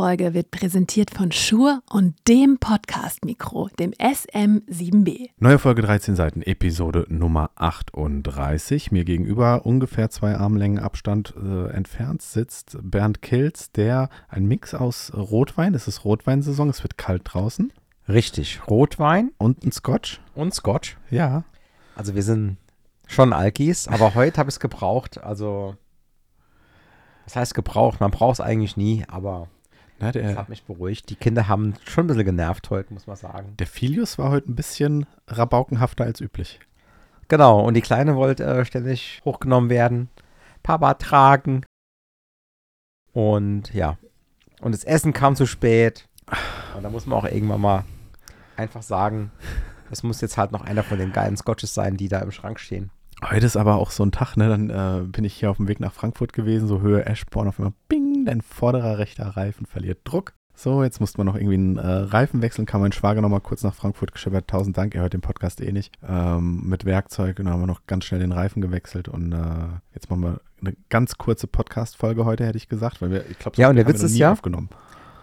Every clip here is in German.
Folge wird präsentiert von Schur und dem Podcast-Mikro, dem SM7B. Neue Folge 13 Seiten, Episode Nummer 38. Mir gegenüber, ungefähr zwei Armlängen Abstand äh, entfernt, sitzt Bernd Kilz, der ein Mix aus Rotwein, es ist Rotweinsaison, es wird kalt draußen. Richtig, Rotwein Und ein Scotch. und Scotch. Ja. Also wir sind schon Alkis, aber heute habe ich es gebraucht. Also, das heißt gebraucht, man braucht es eigentlich nie, aber Na, das der, hat mich beruhigt. Die Kinder haben schon ein bisschen genervt heute, muss man sagen. der Filius war heute ein bisschen rabaukenhafter als üblich. Genau, und die Kleine wollte äh, ständig hochgenommen werden. Papa tragen. Und ja. Und das Essen kam zu spät. Und da muss man auch irgendwann mal einfach sagen, es muss jetzt halt noch einer von den geilen Scotches sein, die da im Schrank stehen. Heute ist aber auch so ein Tag, ne? Dann äh, bin ich hier auf dem Weg nach Frankfurt gewesen, so Höhe Eschborn, auf einmal bing, dein vorderer rechter Reifen verliert Druck. So, jetzt musste man noch irgendwie einen äh, Reifen wechseln, kam mein Schwager nochmal kurz nach Frankfurt geschippert. Tausend Dank, ihr hört den Podcast eh nicht. Ähm, mit Werkzeug und dann haben wir noch ganz schnell den Reifen gewechselt und äh, jetzt machen wir eine ganz kurze Podcast-Folge heute, hätte ich gesagt, weil wir, ich glaube, Ja, und der Witz ist nie ja- aufgenommen.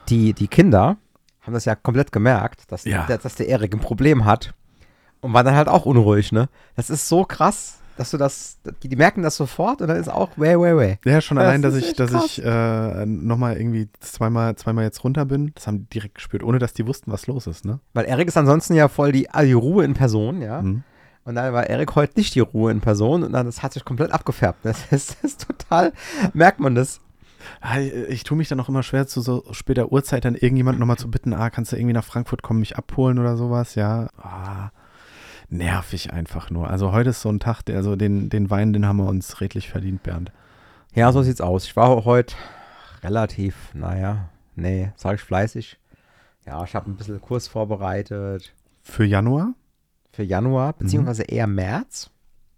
die, die Kinder haben das ja komplett gemerkt, dass, Ja. der, dass der Erik ein Problem hat und waren dann halt auch unruhig, ne? Das ist so krass, dass du das, die, die merken das sofort und dann ist auch way, way, way. Ja, schon Das allein, dass ich, dass krass. ich äh, nochmal irgendwie zweimal, zweimal jetzt runter bin, das haben die direkt gespürt, ohne dass die wussten, was los ist, ne? Weil Erik ist ansonsten ja voll die, die Ruhe in Person, ja? Mhm. Und dann war Erik heute nicht die Ruhe in Person und dann das hat sich komplett abgefärbt. Das ist, das ist total, merkt man das. Ah, Ich tue mich dann auch immer schwer, zu so später Uhrzeit dann irgendjemand nochmal zu bitten, ah, kannst du irgendwie nach Frankfurt kommen, mich abholen oder sowas, ja. Ah, nervig einfach nur. Also heute ist so ein Tag, der, also den, den Wein, den haben wir uns redlich verdient, Bernd. Ja, so sieht's aus. Ich war heute relativ, naja, nee, sag ich fleißig. Ja, ich habe ein bisschen Kurs vorbereitet Für Januar? für Januar, beziehungsweise eher März.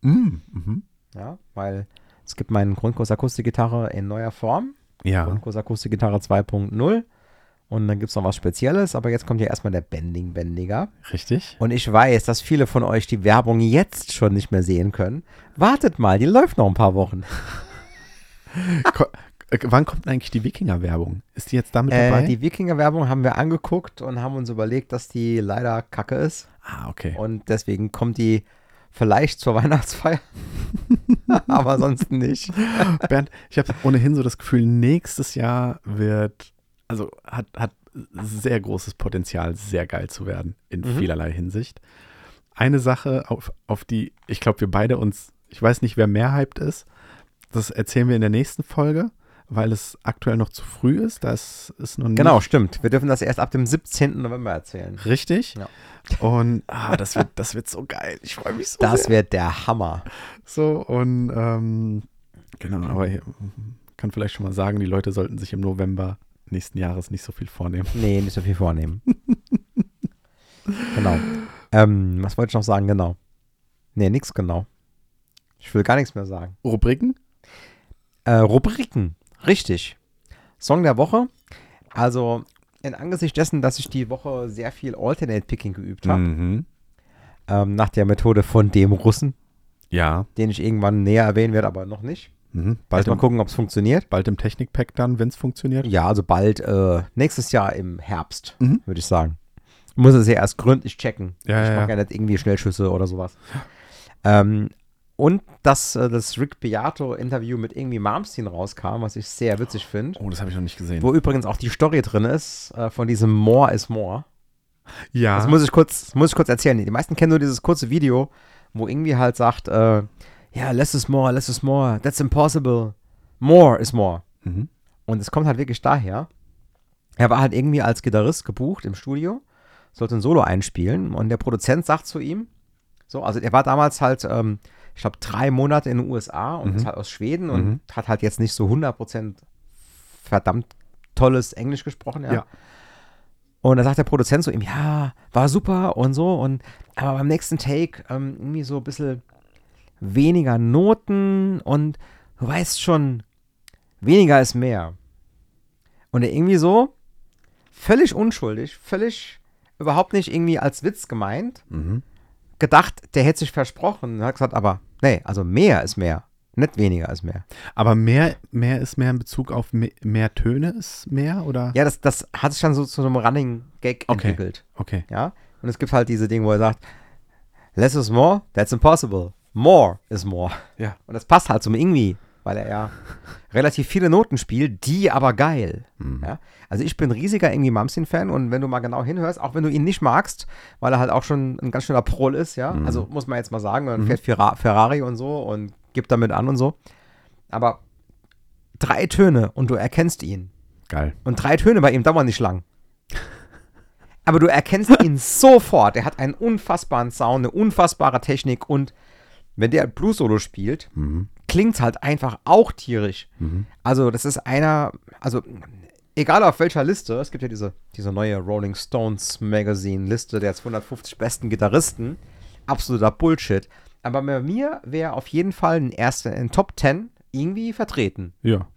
Mm, mhm. Ja, weil es gibt meinen Grundkurs Akustikgitarre in neuer Form. Ja. Grundkurs Akustikgitarre 2.0. Und dann gibt es noch was Spezielles, aber jetzt kommt ja erstmal der Bending-Bändiger. Richtig? Und ich weiß, dass viele von euch die Werbung jetzt schon nicht mehr sehen können. Wartet mal, die läuft noch ein paar Wochen. Ko äh, wann kommt eigentlich die Wikinger-Werbung? Ist die jetzt damit dabei? Äh, die Wikinger-Werbung haben wir angeguckt und haben uns überlegt, dass die leider kacke ist. ah, okay. Und deswegen kommt die vielleicht zur Weihnachtsfeier. aber sonst nicht. Bernd, ich habe ohnehin so das Gefühl, nächstes Jahr wird, also hat, hat sehr großes Potenzial, sehr geil zu werden, in Mhm. vielerlei Hinsicht. Eine Sache, auf, auf die ich glaube, wir beide uns, ich weiß nicht, wer mehr hyped ist, das erzählen wir in der nächsten Folge, weil es aktuell noch zu früh ist. Das ist noch nicht Genau, stimmt. Wir dürfen das erst ab dem 17. November erzählen. richtig. Ja. Und ah, das, wird, das wird so geil. Ich freue mich so Das sehr. wird der Hammer. So, und ähm, genau, aber ich kann vielleicht schon mal sagen, die Leute sollten sich im November nächsten Jahres nicht so viel vornehmen. Nee, nicht so viel vornehmen. genau. Ähm, was wollte ich noch sagen? Genau. Nee, nix genau. Ich will gar nichts mehr sagen. Rubriken? Äh, Rubriken. Richtig. Song der Woche. Also, in Angesicht dessen, dass ich die Woche sehr viel Alternate Picking geübt habe, Mhm. ähm, nach der Methode von dem Russen, Ja. den ich irgendwann näher erwähnen werde, aber noch nicht. Mhm. Bald, Erst mal im, gucken, ob es funktioniert. bald im Technikpack dann, wenn es funktioniert. Ja, also bald äh, nächstes Jahr im Herbst, Mhm. würde ich sagen. Ich muss es ja erst gründlich checken. Ja, ich ja, mache ja. nicht irgendwie Schnellschüsse oder sowas. Ähm, und dass äh, das Rick Beato-Interview mit irgendwie Malmsteen rauskam, was ich sehr witzig finde. Oh, das habe ich noch nicht gesehen. Wo übrigens auch die Story drin ist, äh, von diesem More is More. ja. Das muss ich kurz, das muss ich kurz erzählen. Die meisten kennen nur dieses kurze Video, wo irgendwie halt sagt, äh, ja, less is more, less is more, that's impossible. More is more. mhm. Und es kommt halt wirklich daher. Er war halt irgendwie als Gitarrist gebucht im Studio, sollte ein Solo einspielen und der Produzent sagt zu ihm, so, also er war damals halt, ähm, ich glaube, drei Monate in den USA und Mhm. ist halt aus Schweden und Mhm. hat halt jetzt nicht so 100% verdammt tolles Englisch gesprochen, ja. Ja. Und da sagt der Produzent zu ihm, ja, war super und so und aber beim nächsten Take ähm, irgendwie so ein bisschen weniger Noten und du weißt schon, weniger ist mehr. Und er irgendwie so, völlig unschuldig, völlig überhaupt nicht irgendwie als Witz gemeint, Mhm. gedacht, der hätte sich versprochen. Und hat gesagt, aber nee, also mehr ist mehr. Nicht weniger als mehr. Aber mehr, mehr ist mehr in Bezug auf me mehr Töne ist mehr oder? Ja, das, das hat sich dann so zu einem Running Gag Okay. entwickelt. Okay. Ja. Und es gibt halt diese Dinge, wo er sagt, less is more, that's impossible. More is more. Ja. Und das passt halt zum irgendwie, weil er ja relativ viele Noten spielt, die aber geil. Mhm. Ja? Also ich bin riesiger Irgendwie Malmsteen-Fan und wenn du mal genau hinhörst, auch wenn du ihn nicht magst, weil er halt auch schon ein ganz schöner Proll ist, ja, Mhm. also muss man jetzt mal sagen, man Mhm. fährt Ferra- Ferrari und so und gibt damit an und so. Aber drei Töne und du erkennst ihn. Geil. Und drei Töne bei ihm dauern nicht lang. Aber du erkennst ihn sofort. Er hat einen unfassbaren Sound, eine unfassbare Technik und wenn der Blues-Solo spielt, Mhm. klingt halt einfach auch tierisch. Mhm. Also, das ist einer, also egal auf welcher Liste, es gibt ja diese, diese neue Rolling Stones Magazine-Liste der 250 besten Gitarristen. Absoluter Bullshit. Aber bei mir wäre auf jeden Fall ein erster, ein Top 10 irgendwie vertreten. Ja.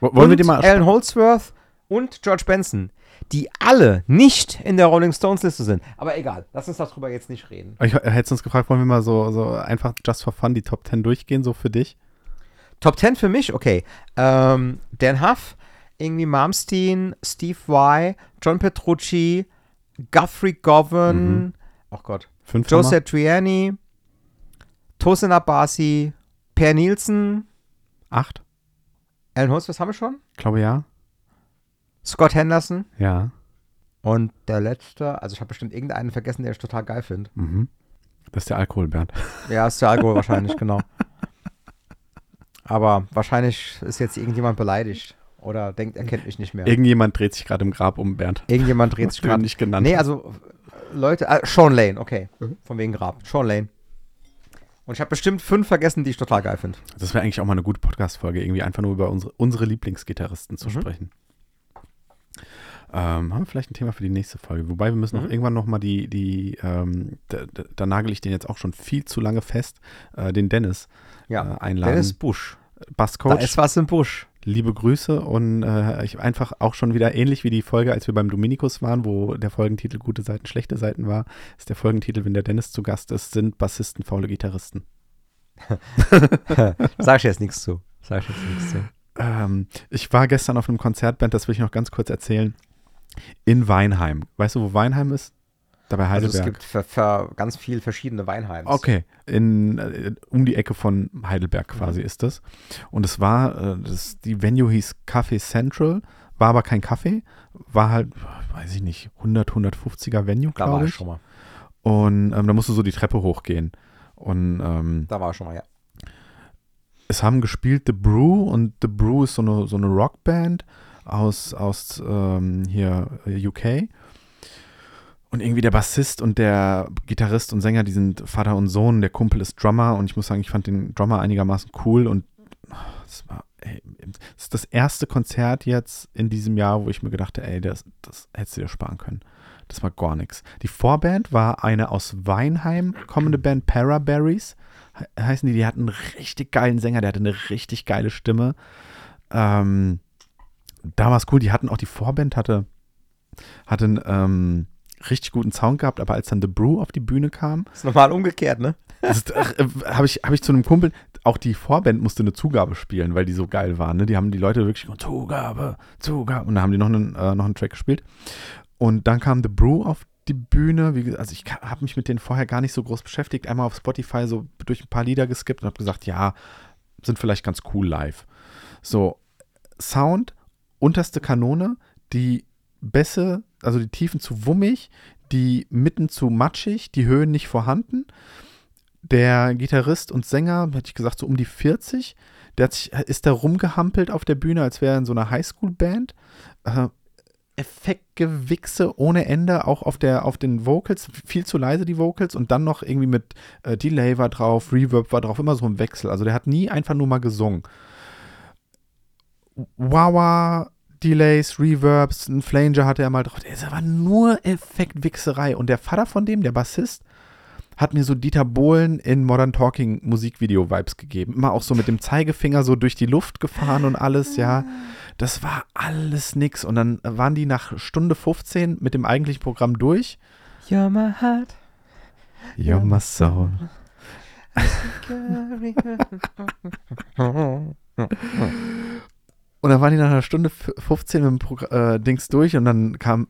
Wollen wir und die mal. Alan Holdsworth und George Benson, die alle nicht in der Rolling Stones Liste sind. Aber egal, lass uns darüber jetzt nicht reden. Ich hätte uns gefragt, wollen wir mal so, so einfach just for fun die Top 10 durchgehen, so für dich? Top 10 für mich, okay. Ähm, Dan Huff, irgendwie Malmsteen, Steve Vai, John Petrucci, Guthrie Govan, Mhm. oh Gott, Fünf Joe? Satriani, Tosin Abasi, Per Nielsen, Acht? Alan Holdsworth haben wir schon, Ich glaube ja. Scott Henderson Ja. und der letzte, also ich habe bestimmt irgendeinen vergessen, den ich total geil finde. Mhm. Das ist der Alkohol, Bernd. Ja, ist der Alkohol wahrscheinlich, genau. Aber wahrscheinlich ist jetzt irgendjemand beleidigt oder denkt, er kennt mich nicht mehr. Irgendjemand dreht sich gerade im Grab um, Bernd. Irgendjemand dreht sich gerade. nicht genannt. Nee, also Leute, äh, Sean Lane, okay. Mhm. Von wegen Grab. Sean Lane. Und ich habe bestimmt fünf vergessen, die ich total geil finde. Das wäre eigentlich auch mal eine gute Podcast-Folge, irgendwie einfach nur über unsere, unsere Lieblingsgitarristen zu Mhm. sprechen. Ähm, haben wir vielleicht ein Thema für die nächste Folge. Wobei wir müssen auch Mhm. irgendwann nochmal die, die ähm, da, da, da nagel ich den jetzt auch schon viel zu lange fest, äh, den Dennis Ja. äh, einladen. Dennis Busch. Da Basscoach, ist was im Busch. liebe Grüße und äh, ich einfach auch schon wieder ähnlich wie die Folge, als wir beim Dominikus waren, wo der Folgentitel gute Seiten, schlechte Seiten war, ist der Folgentitel, wenn der Dennis zu Gast ist, sind Bassisten faule Gitarristen. Sag ich jetzt nichts zu. Sag ich jetzt nichts zu. Ähm, ich war gestern auf einem Konzertband, das will ich noch ganz kurz erzählen, in Weinheim. Weißt du, wo Weinheim ist? Da bei Also Heidelberg. es gibt für, für ganz viel verschiedene Weinheims. Okay, in, äh, um die Ecke von Heidelberg quasi Mhm. ist das. Und es war, äh, das, die Venue hieß Café Central, war aber kein Café, war halt, weiß ich nicht, 100, 150er Venue, Da war glaube ich ich. schon mal. Und ähm, da musst du so die Treppe hochgehen. Und ähm, Da war ich schon mal, ja. es haben gespielt The Brew und The Brew ist so eine, so eine Rockband aus, aus ähm, hier äh, UK. Und irgendwie der Bassist und der Gitarrist und Sänger, die sind Vater und Sohn. Der Kumpel ist Drummer und ich muss sagen, ich fand den Drummer einigermaßen cool und das war, ey, das ist das erste Konzert jetzt in diesem Jahr, wo ich mir gedacht habe, ey, das, das hättest du dir sparen können. Das war gar nichts. Die Vorband war eine aus Weinheim kommende Band, Paraberries he- heißen die, die hatten einen richtig geilen Sänger, der hatte eine richtig geile Stimme. Ähm, da war es cool, die hatten auch die Vorband, hatte, hatte einen ähm, richtig guten Sound gehabt, aber als dann The Brew auf die Bühne kam, Ist normal umgekehrt, ne? habe ich, hab ich zu einem Kumpel, auch die Vorband musste eine Zugabe spielen, weil die so geil waren. Ne? Die haben die Leute wirklich Zugabe, Zugabe. Und dann haben die noch einen, äh, noch einen Track gespielt. Und dann kam The Brew auf die Bühne. Wie, gesagt, also ich habe mich mit denen vorher gar nicht so groß beschäftigt. Einmal auf Spotify so durch ein paar Lieder geskippt und habe gesagt, ja, sind vielleicht ganz cool live. So, Sound, unterste Kanone, die Bässe, also die Tiefen zu wummig, die Mitten zu matschig, die Höhen nicht vorhanden. Der Gitarrist und Sänger, hätte ich gesagt, so um die 40, der hat sich, ist da rumgehampelt auf der Bühne, als wäre er in so einer Highschool-Band. Äh, Effektgewichse ohne Ende, auch auf, der, auf den Vocals, viel zu leise die Vocals und dann noch irgendwie mit äh, Delay war drauf, Reverb war drauf, immer so im Wechsel. Also der hat nie einfach nur mal gesungen. Wawa, Delays, Reverbs, ein Flanger hatte er mal drauf. Das war nur Effektwichserei. Und der Vater von dem, der Bassist, hat mir so Dieter Bohlen in Modern Talking Musikvideo-Vibes gegeben. Immer auch so mit dem Zeigefinger so durch die Luft gefahren und alles, ja. Das war alles nix. Und dann waren die nach Stunde 15 mit dem eigentlichen Programm durch. You're my heart. You're my soul. Und dann waren die nach einer Stunde f- 15 mit dem Progr äh, Dings durch und dann kam,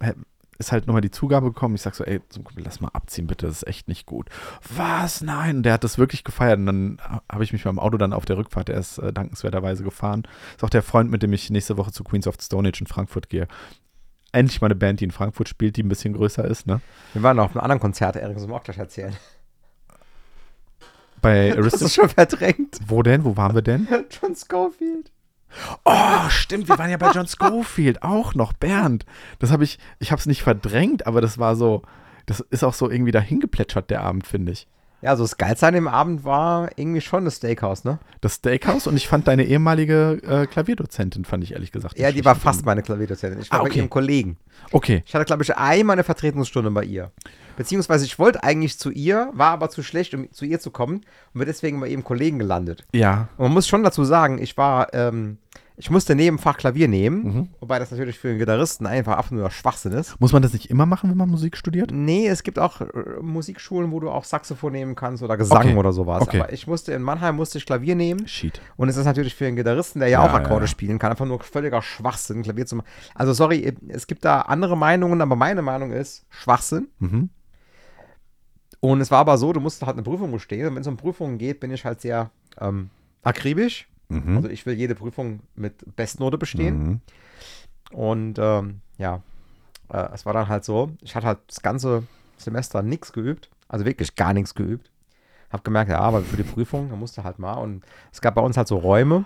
ist halt nochmal die Zugabe gekommen. Ich sag so, ey, zum Kumpel, lass mal abziehen, bitte, das ist echt nicht gut. Was? Nein. Und der hat das wirklich gefeiert. Und dann ha- habe ich mich beim Auto dann auf der Rückfahrt, der ist äh, dankenswerterweise gefahren. Ist auch der Freund, mit dem ich nächste Woche zu Queens of Stone Age in Frankfurt gehe. Endlich mal eine Band, die in Frankfurt spielt, die ein bisschen größer ist, ne? Wir waren auf einem anderen Konzert, Erik, das muss auch gleich erzählen. Bei Hast du Aristocrat. schon verdrängt? Wo denn? Wo waren wir denn? John Schofield. Oh, stimmt, wir waren ja bei John Schofield auch noch, Bernd. Das habe ich, ich habe es nicht verdrängt, aber das war so, das ist auch so irgendwie dahin geplätschert, der Abend, finde ich. Ja, so das Geilste an dem Abend war irgendwie schon das Steakhouse, ne? Das Steakhouse und ich fand deine ehemalige äh, Klavierdozentin, fand ich ehrlich gesagt. Ja, die war fast meine Klavierdozentin. Ich war Ah, bei okay. ihrem Kollegen. Okay, Ich hatte, glaube ich, einmal eine Vertretungsstunde bei ihr. Beziehungsweise ich wollte eigentlich zu ihr, war aber zu schlecht, um zu ihr zu kommen und bin deswegen bei ihrem Kollegen gelandet. ja. Und man muss schon dazu sagen, ich war, ähm, ich musste neben Fach Klavier nehmen, Mhm. wobei das natürlich für einen Gitarristen einfach absoluter Schwachsinn ist. Muss man das nicht immer machen, wenn man Musik studiert? Nee, es gibt auch äh, Musikschulen, wo du auch Saxophon nehmen kannst oder Gesang Okay. oder sowas. Okay. Aber ich musste in Mannheim musste ich Klavier nehmen Shit. und es ist natürlich für einen Gitarristen, der ja, Ja, auch Akkorde ja, ja. spielen kann, einfach nur völliger Schwachsinn, Klavier zu machen. Also sorry, es gibt da andere Meinungen, aber meine Meinung ist Schwachsinn. Mhm. Und es war aber so, du musst halt eine Prüfung bestehen. Und wenn es um Prüfungen geht, bin ich halt sehr ähm, akribisch. Mhm. Also ich will jede Prüfung mit Bestnote bestehen. Mhm. Und ähm, ja, äh, es war dann halt so, ich hatte halt das ganze Semester nichts geübt, also wirklich gar nichts geübt. Hab gemerkt, ja, aber für die Prüfung, da musste halt mal. Und es gab bei uns halt so Räume,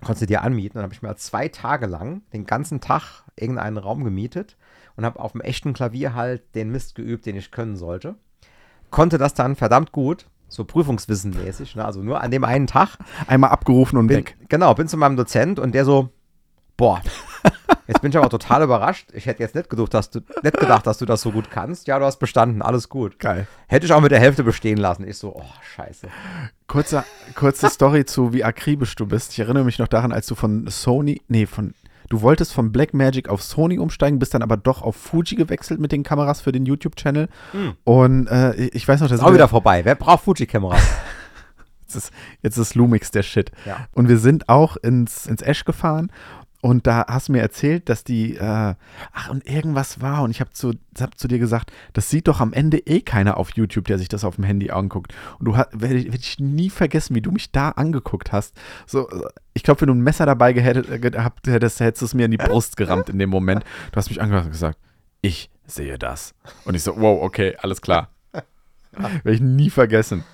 konntest du dir anmieten. Dann habe ich mir halt zwei Tage lang den ganzen Tag irgendeinen Raum gemietet und habe auf dem echten Klavier halt den Mist geübt, den ich können sollte. Konnte das dann verdammt gut, so prüfungswissenmäßig, ne? also nur an dem einen Tag. Einmal abgerufen und Bin, weg. Genau, bin zu meinem Dozent und der so, boah, jetzt bin ich aber total überrascht. Ich hätte jetzt nicht gedacht, dass du, nicht gedacht, dass du das so gut kannst. Ja, du hast bestanden, alles gut. Geil. Hätte ich auch mit der Hälfte bestehen lassen. Ich so, oh, scheiße. Kurze, kurze Story zu, wie akribisch du bist. Ich erinnere mich noch daran, als du von Sony, nee, von, du wolltest von Blackmagic auf Sony umsteigen, bist dann aber doch auf Fuji gewechselt mit den Kameras für den YouTube-Channel. Hm. Und äh, ich weiß noch, dass Ist auch wieder vorbei. Wer braucht Fuji-Kamera? Jetzt ist, jetzt ist Lumix der Shit. Ja. Und wir sind auch ins, ins Esch gefahren und da hast du mir erzählt, dass die, äh, ach, und irgendwas war und ich habe zu, hab zu dir gesagt, das sieht doch am Ende eh keiner auf YouTube, der sich das auf dem Handy anguckt. Und du werde ich, werd ich nie vergessen, wie du mich da angeguckt hast. So, äh, ich glaube, wenn du ein Messer dabei äh, gehabt hättest, hättest du es mir in die Brust gerammt in dem Moment. Du hast mich angehört und gesagt, ich sehe das. Und ich so, wow, okay, alles klar. Werde ich nie vergessen.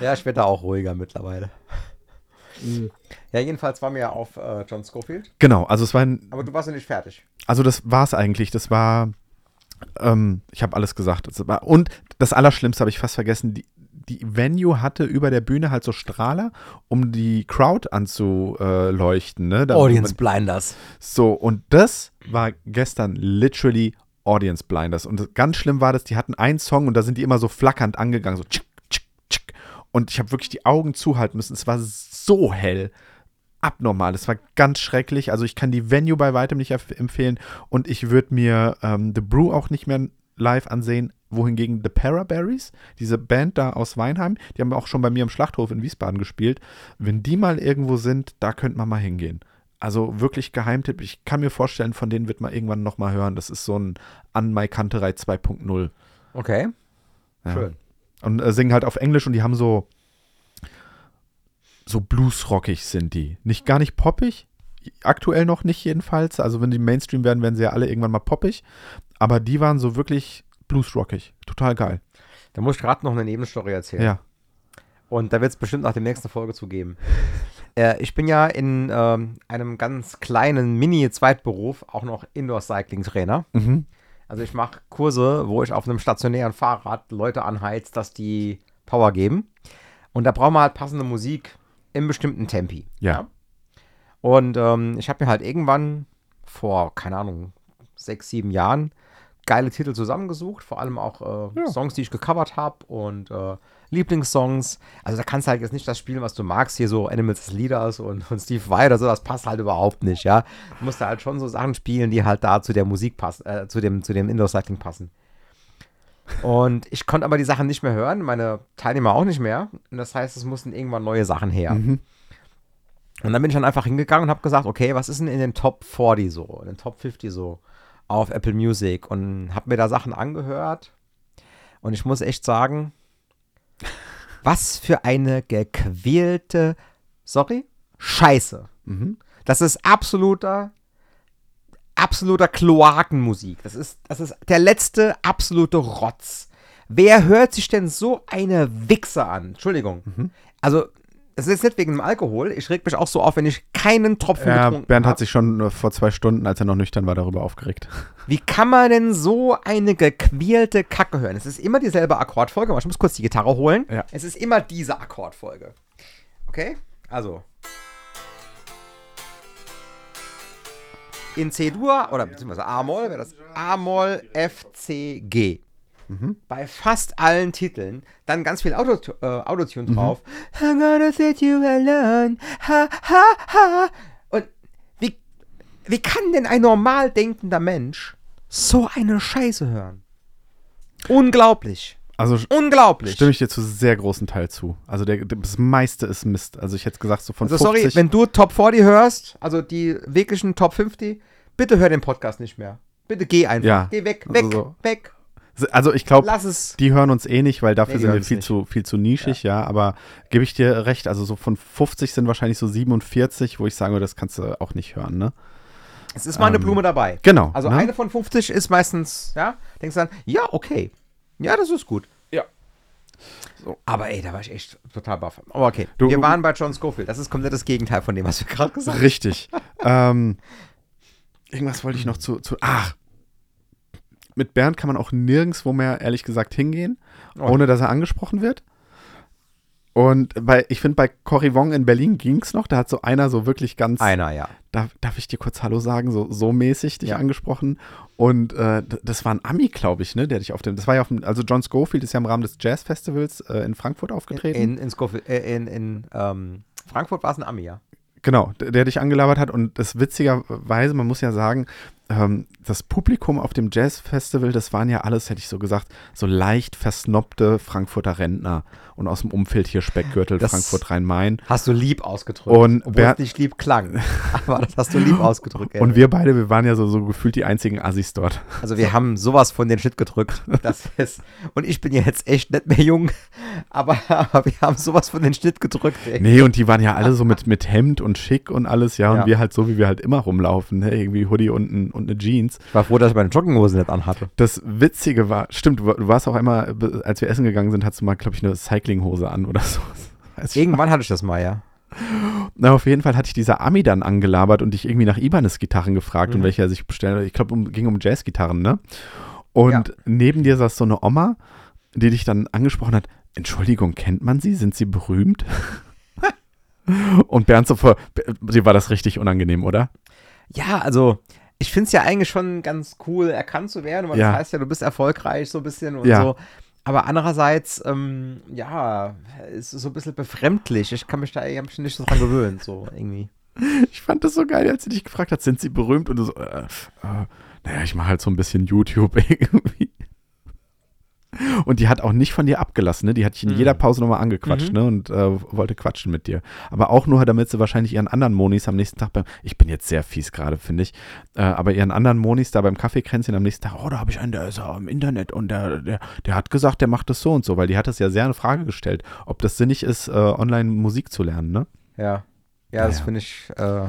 ja, ich werde da auch ruhiger mittlerweile. Ja, jedenfalls waren wir ja auf äh, John Schofield. Genau, also es war ein, Aber du warst ja nicht fertig. Also das war es eigentlich. Das war, ähm, ich habe alles gesagt. Das war, und das Allerschlimmste habe ich fast vergessen, die, die Venue hatte über der Bühne halt so Strahler, um die Crowd anzuleuchten. Ne? Da- Audience Blinders. So, und das war gestern literally Audience Blinders. Und ganz schlimm war das, die hatten einen Song und da sind die immer so flackernd angegangen, so tschick, tschick, tschick. Und ich habe wirklich die Augen zuhalten müssen. Es war so hell. Abnormal. Es war ganz schrecklich. Also ich kann die Venue bei weitem nicht empf- empfehlen. Und ich würde mir ähm, The Brew auch nicht mehr live ansehen. Wohingegen The Paraberries, diese Band da aus Weinheim, die haben auch schon bei mir im Schlachthof in Wiesbaden gespielt. Wenn die mal irgendwo sind, da könnte man mal hingehen. Also wirklich Geheimtipp. Ich kann mir vorstellen, von denen wird man irgendwann noch mal hören. Das ist so ein An My Kanterei 2.0. Okay. Ja. Schön. Und äh, singen halt auf Englisch und die haben so so bluesrockig sind die. Nicht gar nicht poppig. Aktuell noch nicht jedenfalls. Also wenn die Mainstream werden, werden sie ja alle irgendwann mal poppig. Aber die waren so wirklich bluesrockig. Total geil. Da muss ich gerade noch eine Nebenstory erzählen. Ja. Und da wird es bestimmt nach der nächsten Folge zu geben. äh, ich bin ja in ähm, einem ganz kleinen Mini-Zweitberuf auch noch Indoor-Cycling-Trainer. Mhm. Also ich mache Kurse, wo ich auf einem stationären Fahrrad Leute anheizt, dass die Power geben. Und da brauchen wir halt passende Musik in bestimmten Tempi. Ja. Und ähm, ich habe mir halt irgendwann vor, keine Ahnung, sechs, sieben Jahren geile Titel zusammengesucht, vor allem auch äh, Ja. Songs, die ich gecovert habe und äh, Lieblingssongs. Also da kannst du halt jetzt nicht das spielen, was du magst, hier so Animals as Leaders und, und Steve Vai oder so, das passt halt überhaupt nicht, ja. Du musst da halt schon so Sachen spielen, die halt da zu der Musik passen, äh, zu dem, zu dem Indoor-Cycling passen. Und ich konnte aber die Sachen nicht mehr hören, meine Teilnehmer auch nicht mehr. Und das heißt, es mussten irgendwann neue Sachen her. Mhm. Und dann bin ich dann einfach hingegangen und habe gesagt, okay, was ist denn in den Top 40 so, in den Top 50 so auf Apple Music? Und habe mir da Sachen angehört. Und ich muss echt sagen, was für eine gequälte, sorry, Scheiße. Mhm. Das ist absoluter, absoluter Kloakenmusik. Das ist, das ist der letzte absolute Rotz. Wer hört sich denn so eine Wichse an? Entschuldigung. Mhm. Also, es ist jetzt nicht wegen dem Alkohol. Ich reg mich auch so auf, wenn ich keinen Tropfen Ja, getrunken Bernd hab. hat sich schon äh, vor zwei Stunden, als er noch nüchtern war, darüber aufgeregt. Wie kann man denn so eine gequälte Kacke hören? Es ist immer dieselbe Akkordfolge. Ich muss kurz die Gitarre holen. Ja. Es ist immer diese Akkordfolge. Okay? Also. In C-Dur oder beziehungsweise A-Moll wäre das A-Moll, F, C, G. Bei fast allen Titeln dann ganz viel Auto, äh, Autotune drauf. I'm gonna set you alone. Ha, ha, ha. Und wie, wie kann denn ein normal denkender Mensch so eine Scheiße hören? Unglaublich. Also Unglaublich. stimme ich dir zu sehr großen Teil zu. Also der, das meiste ist Mist. Also ich hätte gesagt, so von Also 50. sorry, wenn du Top 40 hörst, also die wirklichen Top 50, bitte hör den Podcast nicht mehr. Bitte geh einfach. Ja. Geh weg, Also weg, so. weg. also ich glaube, die hören uns eh nicht, weil dafür Nee, sind wir viel nicht. zu, viel zu nischig, ja. Aber gebe ich dir recht, also so von 50 sind wahrscheinlich so 47, wo ich sage, das kannst du auch nicht hören, ne? Es ist mal eine Ähm, Blume dabei. Genau. Also ne? eine von 50 ist meistens, ja, denkst du dann, ja, okay. Ja, das ist gut. Ja. Aber ey, da war ich echt total baff. Aber okay, Du- wir waren bei John Scofield. Das ist komplett das Gegenteil von dem, was wir gerade gesagt haben. Richtig. ähm, irgendwas wollte ich noch zu, zu. Ach. Mit Bernd kann man auch nirgendwo mehr, ehrlich gesagt, hingehen, Oh. ohne dass er angesprochen wird. Und bei, ich finde, bei Cory Wong in Berlin ging es noch. Da hat so einer so wirklich ganz. Einer, ja. Darf, darf ich dir kurz Hallo sagen? So, so mäßig dich Ja. angesprochen. Und äh, das war ein Ami, glaube ich, ne, der dich auf dem. Das war ja auf dem. Also, John Schofield ist ja im Rahmen des Jazz-Festivals äh, in Frankfurt aufgetreten. In, in, Scofield, äh, in, in ähm, Frankfurt war es ein Ami, ja. Genau, der, der dich angelabert hat. Und das witzigerweise, man muss ja sagen, ähm, das Publikum auf dem Jazz-Festival, das waren ja alles, hätte ich so gesagt, so leicht versnobte Frankfurter Rentner und aus dem Umfeld hier Speckgürtel, Das- Frankfurt, Rhein-Main. Hast du lieb ausgedrückt. Und obwohl wer- es nicht lieb klang. Aber das hast du lieb ausgedrückt. ey. Und wir beide, wir waren ja so, so gefühlt die einzigen Assis dort. Also wir haben sowas von den Schnitt gedrückt. Das ist, und ich bin ja jetzt echt nicht mehr jung, aber, aber wir haben sowas von den Schnitt gedrückt. Ey. Nee, und die waren ja alle so mit, mit Hemd und schick und alles, ja. Und Ja. wir halt so, wie wir halt immer rumlaufen, ne? irgendwie Hoodie und, ein, und eine Jeans. Ich war froh, dass ich meine Jogginghose nicht anhatte. Das Witzige war, stimmt, du, war- du warst auch einmal, als wir essen gegangen sind, hattest du mal, glaube ich, eine Cyclinghose an oder so. Irgendwann hatte ich das mal, ja. Na, auf jeden Fall hatte ich dieser Ami dann angelabert und dich irgendwie nach Ibanez Gitarren gefragt und Mhm. welche er sich bestellt. Ich glaube, um, ging um Jazzgitarren, ne? Und Ja. neben dir saß so eine Oma, die dich dann angesprochen hat. Entschuldigung, kennt man sie? Sind sie berühmt? und Bernd so vor, dir war das richtig unangenehm, oder? Ja, also ich finde es ja eigentlich schon ganz cool, erkannt zu werden, weil Ja. das heißt ja, du bist erfolgreich so ein bisschen und Ja. so. Aber andererseits, ähm, ja, ist so ein bisschen befremdlich. Ich kann mich da ich mich nicht so dran gewöhnt, so irgendwie. Ich fand das so geil, als sie dich gefragt hat, sind sie berühmt? Und du so, äh, äh, naja, ich mache halt so ein bisschen YouTube irgendwie. Und die hat auch nicht von dir abgelassen, ne? Die hat dich in Mhm. jeder Pause nochmal angequatscht, Mhm. ne? Und äh, wollte quatschen mit dir. Aber auch nur, damit sie wahrscheinlich ihren anderen Monis am nächsten Tag beim, ich bin jetzt sehr fies gerade, finde ich, äh, aber ihren anderen Monis da beim Kaffeekränzchen am nächsten Tag, oh, da habe ich einen, der ist ja im Internet und der, der, der hat gesagt, der macht das so und so, weil die hat das ja sehr in Frage gestellt, ob das sinnig ist, äh, online Musik zu lernen, ne? Ja. Ja, das finde ich, äh,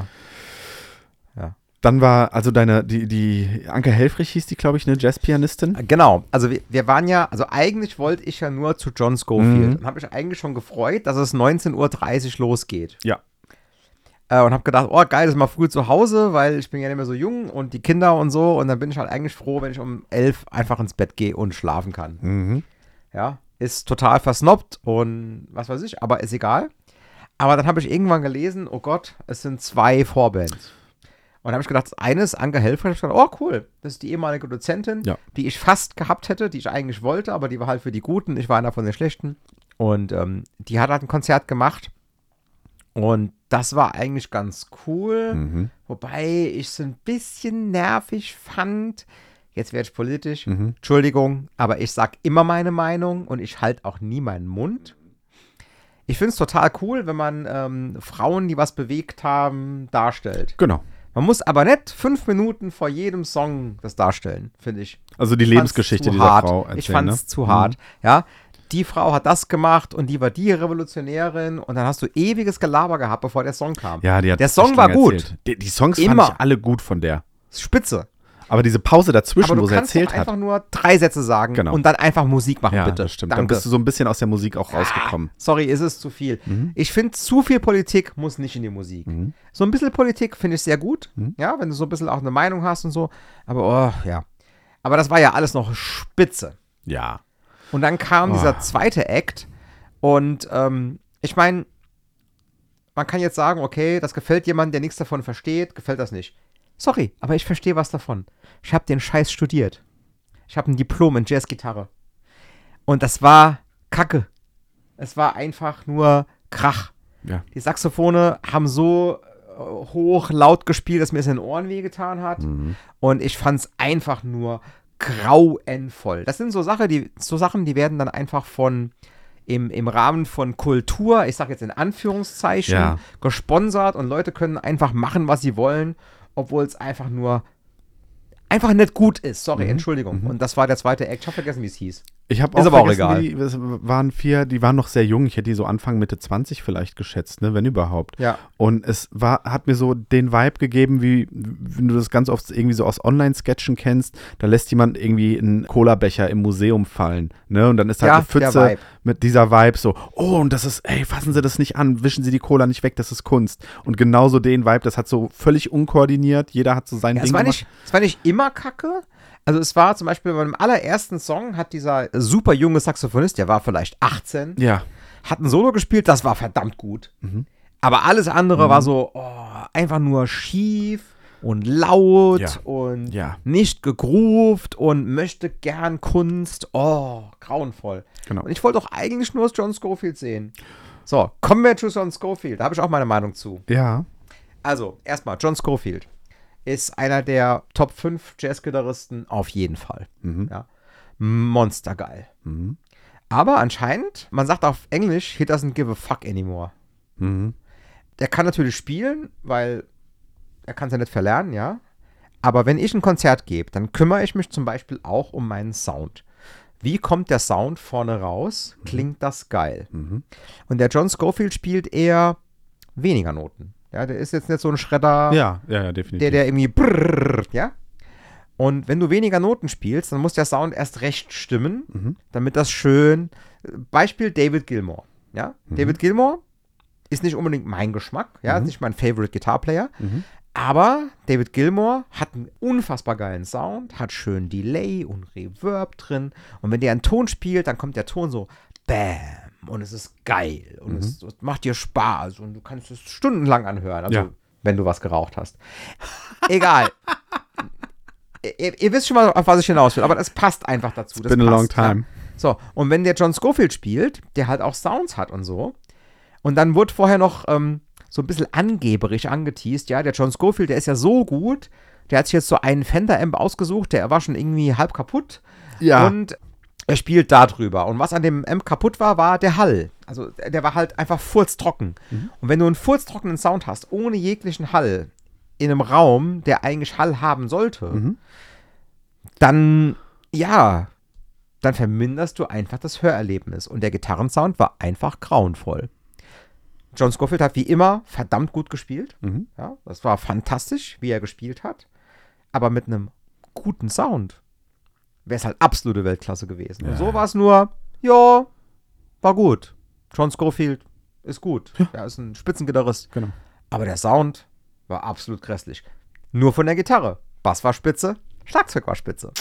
Dann war also deine, die, die Anke Helfrich hieß die, glaube ich, eine Jazzpianistin. Genau, also wir, wir waren ja, also eigentlich wollte ich ja nur zu John Schofield Mhm. und habe mich eigentlich schon gefreut, dass es 19.30 Uhr losgeht. Ja. Äh, und habe gedacht, oh geil, das ist mal früh zu Hause, weil ich bin ja nicht mehr so jung und die Kinder und so und dann bin ich halt eigentlich froh, wenn ich um 11 einfach ins Bett gehe und schlafen kann. Mhm. Ja, ist total versnobbt und was weiß ich, aber ist egal. Aber dann habe ich irgendwann gelesen, oh Gott, es sind zwei Vorbands. Und dann habe ich gedacht, das eine ist Anke Helfrich. Ich gedacht, oh cool, das ist die ehemalige Dozentin, Ja. die ich fast gehabt hätte, die ich eigentlich wollte, aber die war halt für die Guten. Ich war einer von den Schlechten. Und ähm, die hat halt ein Konzert gemacht. Und das war eigentlich ganz cool. Mhm. Wobei ich es ein bisschen nervig fand, jetzt werde ich politisch. Mhm. Entschuldigung, aber ich sag immer meine Meinung und ich halte auch nie meinen Mund. Ich finde es total cool, wenn man ähm, Frauen, die was bewegt haben, darstellt. Genau. Man muss aber nicht fünf Minuten vor jedem Song das darstellen, finde ich. Also die Ich Lebensgeschichte dieser hart. Frau erzählen, Ich fand ne? es zu hart. Ja, die Frau hat das gemacht und die war die Revolutionärin und dann hast du ewiges Gelaber gehabt, bevor der Song kam. Ja, die hat Der Song war gut. Die, die Songs Immer. fand ich alle gut von der. Spitze. Aber diese Pause dazwischen, wo sie erzählt hat. einfach nur drei Sätze sagen Genau. und dann einfach Musik machen, Ja, bitte. das stimmt. Dann Danke. bist du so ein bisschen aus der Musik auch rausgekommen. Sorry, ist es zu viel. Mhm. Ich finde, zu viel Politik muss nicht in die Musik. Mhm. So ein bisschen Politik finde ich sehr gut. Mhm. Ja, wenn du so ein bisschen auch eine Meinung hast und so. Aber, oh, ja. Aber das war ja alles noch spitze. Ja. Und dann kam Oh. dieser zweite Act. Und ähm, ich meine, man kann jetzt sagen, okay, das gefällt jemandem, der nichts davon versteht, gefällt das nicht. Sorry, aber ich verstehe was davon. Ich habe den Scheiß studiert. Ich habe ein Diplom in Jazzgitarre. Und das war Kacke. Es war einfach nur Krach. Ja. Die Saxophone haben so äh, hoch laut gespielt, dass mir es in den Ohren wehgetan hat. Mhm. Und ich fand es einfach nur grauenvoll. Das sind so, Sache, die, so Sachen, die werden dann einfach von im, im Rahmen von Kultur, ich sage jetzt in Anführungszeichen, Ja. gesponsert und Leute können einfach machen, was sie wollen, obwohl es einfach nur einfach nicht gut ist. Sorry, Mhm. Entschuldigung. Und das war der zweite Act. Ich habe vergessen, wie es hieß. Ich habe auch aber auch egal. Die, es waren vier, die waren noch sehr jung. Ich hätte die so Anfang Mitte 20 vielleicht geschätzt, ne, wenn überhaupt. Ja. Und es war, hat mir so den Vibe gegeben, wie wenn du das ganz oft irgendwie so aus Online-Sketchen kennst, da lässt jemand irgendwie einen Cola-Becher im Museum fallen, ne? Und dann ist halt Ja, eine Pfütze mit dieser Vibe so, oh, und das ist, ey, fassen Sie das nicht an, wischen Sie die Cola nicht weg, das ist Kunst. Und genauso den Vibe, das hat so völlig unkoordiniert, jeder hat so sein Ja, Ding es, war gemacht. nicht, es war nicht immer kacke. Also es war zum Beispiel beim allerersten Song hat dieser super junge Saxophonist, der war vielleicht 18, Ja, hat ein Solo gespielt, das war verdammt gut. Mhm. Aber alles andere war so oh, einfach nur schief und laut Ja. und Ja. nicht gegroovt und möchte gern Kunst. Oh, grauenvoll. genau. Und ich wollte doch eigentlich nur John Schofield sehen. So, kommen wir zu John Schofield. Da habe ich auch meine Meinung zu. Ja, Also, erstmal, John Schofield ist einer der Top 5 Jazzgitarristen auf jeden Fall. Mhm. Ja. Monstergeil. Mhm. Aber anscheinend, man sagt auf Englisch, he doesn't give a fuck anymore. Mhm. Der kann natürlich spielen, weil er kann es ja nicht verlernen, ja. Aber wenn ich ein Konzert gebe, dann kümmere ich mich zum Beispiel auch um meinen Sound. Wie kommt der Sound vorne raus? Klingt das geil? Mhm. Und der John Schofield spielt eher weniger Noten. Ja, der ist jetzt nicht so ein Schredder, Ja, ja, ja, definitiv. der, der irgendwie brrrr, ja. Und wenn du weniger Noten spielst, dann muss der Sound erst recht stimmen, Mhm. damit das schön. Beispiel David Gilmour. Ja, Mhm. David Gilmour ist nicht unbedingt mein Geschmack, ja, ist Mhm. nicht mein Favorite Guitar Player, Mhm. aber David Gilmour hat einen unfassbar geilen Sound, hat schön Delay und Reverb drin und wenn der einen Ton spielt, dann kommt der Ton so Bam und es ist geil und es, es macht dir Spaß und du kannst es stundenlang anhören, also Ja. wenn du was geraucht hast. Egal. ihr, ihr wisst schon mal, auf was ich hinaus will, aber das passt einfach dazu. Das been a long passt, ja. time. So, und wenn der John Schofield spielt, der halt auch Sounds hat und so, und dann wurde vorher noch ähm, so ein bisschen angeberisch angeteased, ja, der John Schofield, der ist ja so gut, der hat sich jetzt so einen Fender-Amp ausgesucht, der war schon irgendwie halb kaputt Ja. und er spielt da drüber. Und was an dem Amp kaputt war, war der Hall. Also der war halt einfach furztrocken. Und wenn du einen furztrockenen Sound hast, ohne jeglichen Hall, in einem Raum, der eigentlich Hall haben sollte, Mhm. dann, ja, dann verminderst du einfach das Hörerlebnis. Und der Gitarrensound war einfach grauenvoll. John Scofield hat wie immer verdammt gut gespielt. Mhm. Ja, das war fantastisch, wie er gespielt hat. Aber mit einem guten Sound wäre es halt absolute Weltklasse gewesen. Und Ja. so war es nur, ja, war gut. John Scofield ist gut. Er ist ein Spitzengitarrist. Genau. Aber der Sound war absolut grässlich. Nur von der Gitarre. Bass war spitze, Schlagzeug war spitze.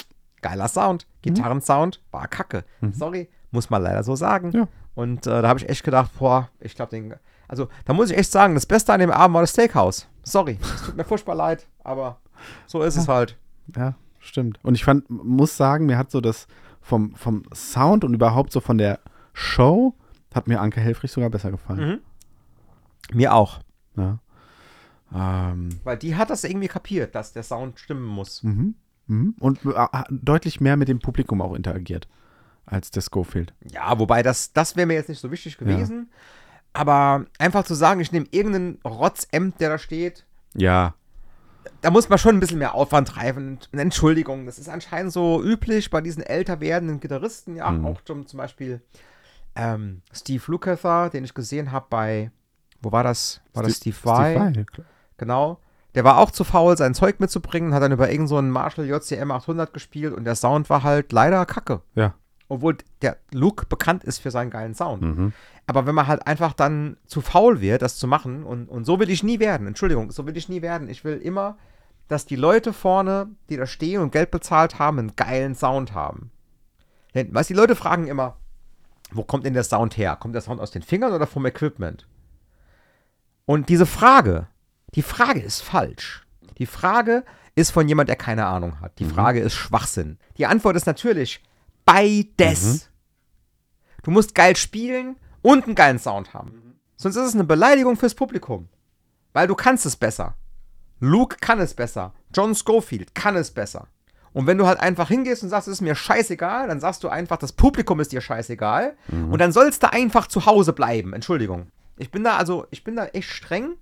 Geiler Sound. Gitarrensound war kacke. Sorry, muss man leider so sagen. Ja. Und äh, da habe ich echt gedacht, boah, ich glaube, den. Also, da muss ich echt sagen, das Beste an dem Abend war das Steakhouse. Sorry, es tut mir furchtbar leid, aber so ist es halt. Ja, stimmt. Und ich fand, muss sagen, mir hat so das vom, vom Sound und überhaupt so von der Show, hat mir Anke Helfrich sogar besser gefallen. Mir auch. Ja. Ähm, Weil die hat das irgendwie kapiert, dass der Sound stimmen muss. mhm. Mhm. Und äh, deutlich mehr mit dem Publikum auch interagiert als der Schofield. Ja, wobei das, das wäre mir jetzt nicht so wichtig gewesen. Aber einfach zu sagen, ich nehme irgendeinen Rotzemd, der da steht, Ja. Da muss man schon ein bisschen mehr Aufwand treiben. Eine Entschuldigung, das ist anscheinend so üblich bei diesen älter werdenden Gitarristen. Ja, Mhm. auch zum, zum Beispiel ähm, Steve Lukather, den ich gesehen habe bei, wo war das? War das Steve Vai? Vai, klar. Genau. Der war auch zu faul, sein Zeug mitzubringen, hat dann über irgendeinen so einen Marshall JCM 800 gespielt und der Sound war halt leider kacke. Ja. Obwohl der Luke bekannt ist für seinen geilen Sound. Mhm. Aber wenn man halt einfach dann zu faul wird, das zu machen, und, und so will ich nie werden, Entschuldigung, so will ich nie werden. Ich will immer, dass die Leute vorne, die da stehen und Geld bezahlt haben, einen geilen Sound haben. Denn, weißt du, die Leute fragen immer, wo kommt denn der Sound her? Kommt der Sound aus den Fingern oder vom Equipment? Und diese Frage, die Frage ist falsch. Die Frage ist von jemand, der keine Ahnung hat. Die Frage ist Schwachsinn. Die Antwort ist natürlich beides. Du musst geil spielen und einen geilen Sound haben. Sonst ist es eine Beleidigung fürs Publikum. Weil du kannst es besser. Luke kann es besser. John Schofield kann es besser. Und wenn du halt einfach hingehst und sagst, es ist mir scheißegal, dann sagst du einfach, das Publikum ist dir scheißegal. Und dann sollst du einfach zu Hause bleiben. Entschuldigung. Ich bin da also, ich bin da echt streng.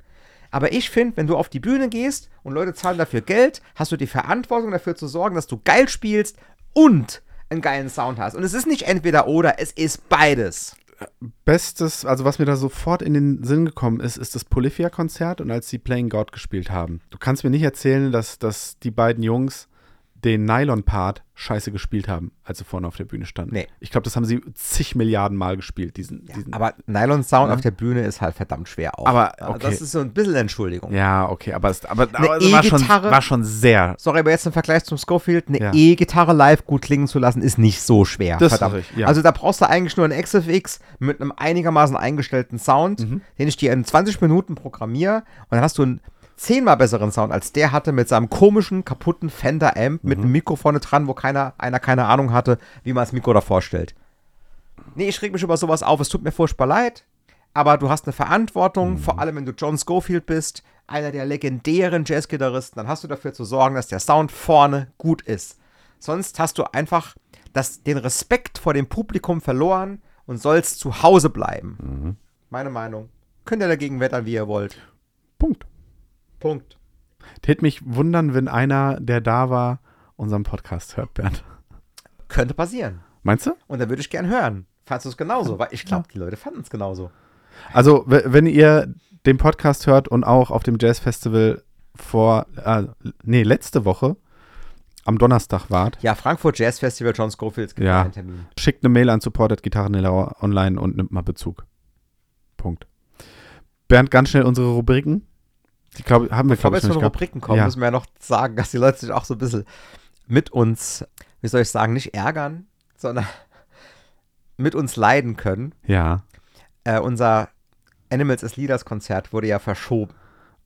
Aber ich finde, wenn du auf die Bühne gehst und Leute zahlen dafür Geld, hast du die Verantwortung dafür zu sorgen, dass du geil spielst und einen geilen Sound hast. Und es ist nicht entweder oder, es ist beides. Bestes, also was mir da sofort in den Sinn gekommen ist, ist das Polyphia-Konzert und als sie Playing God gespielt haben. Du kannst mir nicht erzählen, dass, dass die beiden Jungs den Nylon-Part scheiße gespielt haben, als sie vorne auf der Bühne standen. Nee. Ich glaube, das haben sie zig Milliarden Mal gespielt, diesen. diesen Aber Nylon Sound Ja. auf der Bühne ist halt verdammt schwer auch. Aber, Ja, okay. Das ist so ein bisschen Entschuldigung. ja, okay, aber es, aber, aber es war, schon, war schon sehr. Sorry, aber jetzt im Vergleich zum Schofield, eine Ja. E-Gitarre live gut klingen zu lassen, ist nicht so schwer. Das ist verdammt. richtig, ja. Also da brauchst du eigentlich nur einen XFX mit einem einigermaßen eingestellten Sound, Mhm. den ich dir in 20 Minuten programmiere und dann hast du einen zehnmal besseren Sound, als der hatte mit seinem komischen, kaputten Fender-Amp mit Mhm. einem Mikro vorne dran, wo keiner, einer keine Ahnung hatte, wie man das Mikro da vorstellt. Nee, ich reg mich über sowas auf. Es tut mir furchtbar leid. Aber du hast eine Verantwortung, Mhm. vor allem wenn du John Schofield bist, einer der legendären Jazzgitarristen, dann hast du dafür zu sorgen, dass der Sound vorne gut ist. Sonst hast du einfach das, den Respekt vor dem Publikum verloren und sollst zu Hause bleiben. Mhm. Meine Meinung. Könnt ihr dagegen wettern, wie ihr wollt. Punkt. Punkt. Tät mich wundern, wenn einer, der da war, unseren Podcast hört, Bernd. Könnte passieren. Meinst du? Und da würde ich gern hören. Fandest du es genauso? Weil ich glaube, die Leute fanden es genauso. Also, wenn ihr den Podcast hört und auch auf dem Jazz Festival vor, äh, nee, letzte Woche am Donnerstag wart, Ja, Frankfurt Jazz Festival, John Schofield, es gibt Ja. einen Termin. schickt eine Mail an support.gitarrenhiller online und nimmt mal Bezug. Punkt. Bernd, ganz schnell unsere Rubriken. Die glaub, haben wir, glaube wir ich, nicht gehabt. Rubriken kommen, Ja. müssen wir ja noch sagen, dass die Leute sich auch so ein bisschen mit uns, wie soll ich sagen, nicht ärgern, sondern mit uns leiden können. Ja, Äh, unser Animals as Leaders Konzert wurde ja verschoben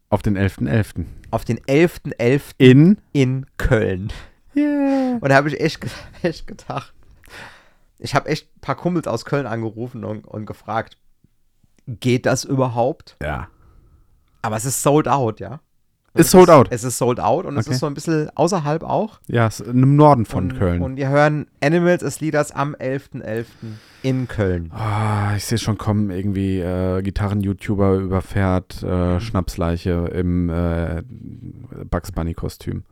auf den 11.11. auf den 11.11. In in Köln. Yeah. Und da habe ich echt, echt gedacht, ich habe echt ein paar Kumpels aus Köln angerufen und, und gefragt, geht das überhaupt? Ja. Aber es ist sold out, ja. Und Ist es sold out? Es ist sold out und es Okay. ist so ein bisschen außerhalb auch. Ja, ist im Norden von und, Köln. Und wir hören Animals as Leaders am 11.11. in Köln. Ah, ich sehe schon kommen, irgendwie äh, Gitarren-YouTuber überfährt äh, Schnapsleiche im äh, Bugs Bunny-Kostüm.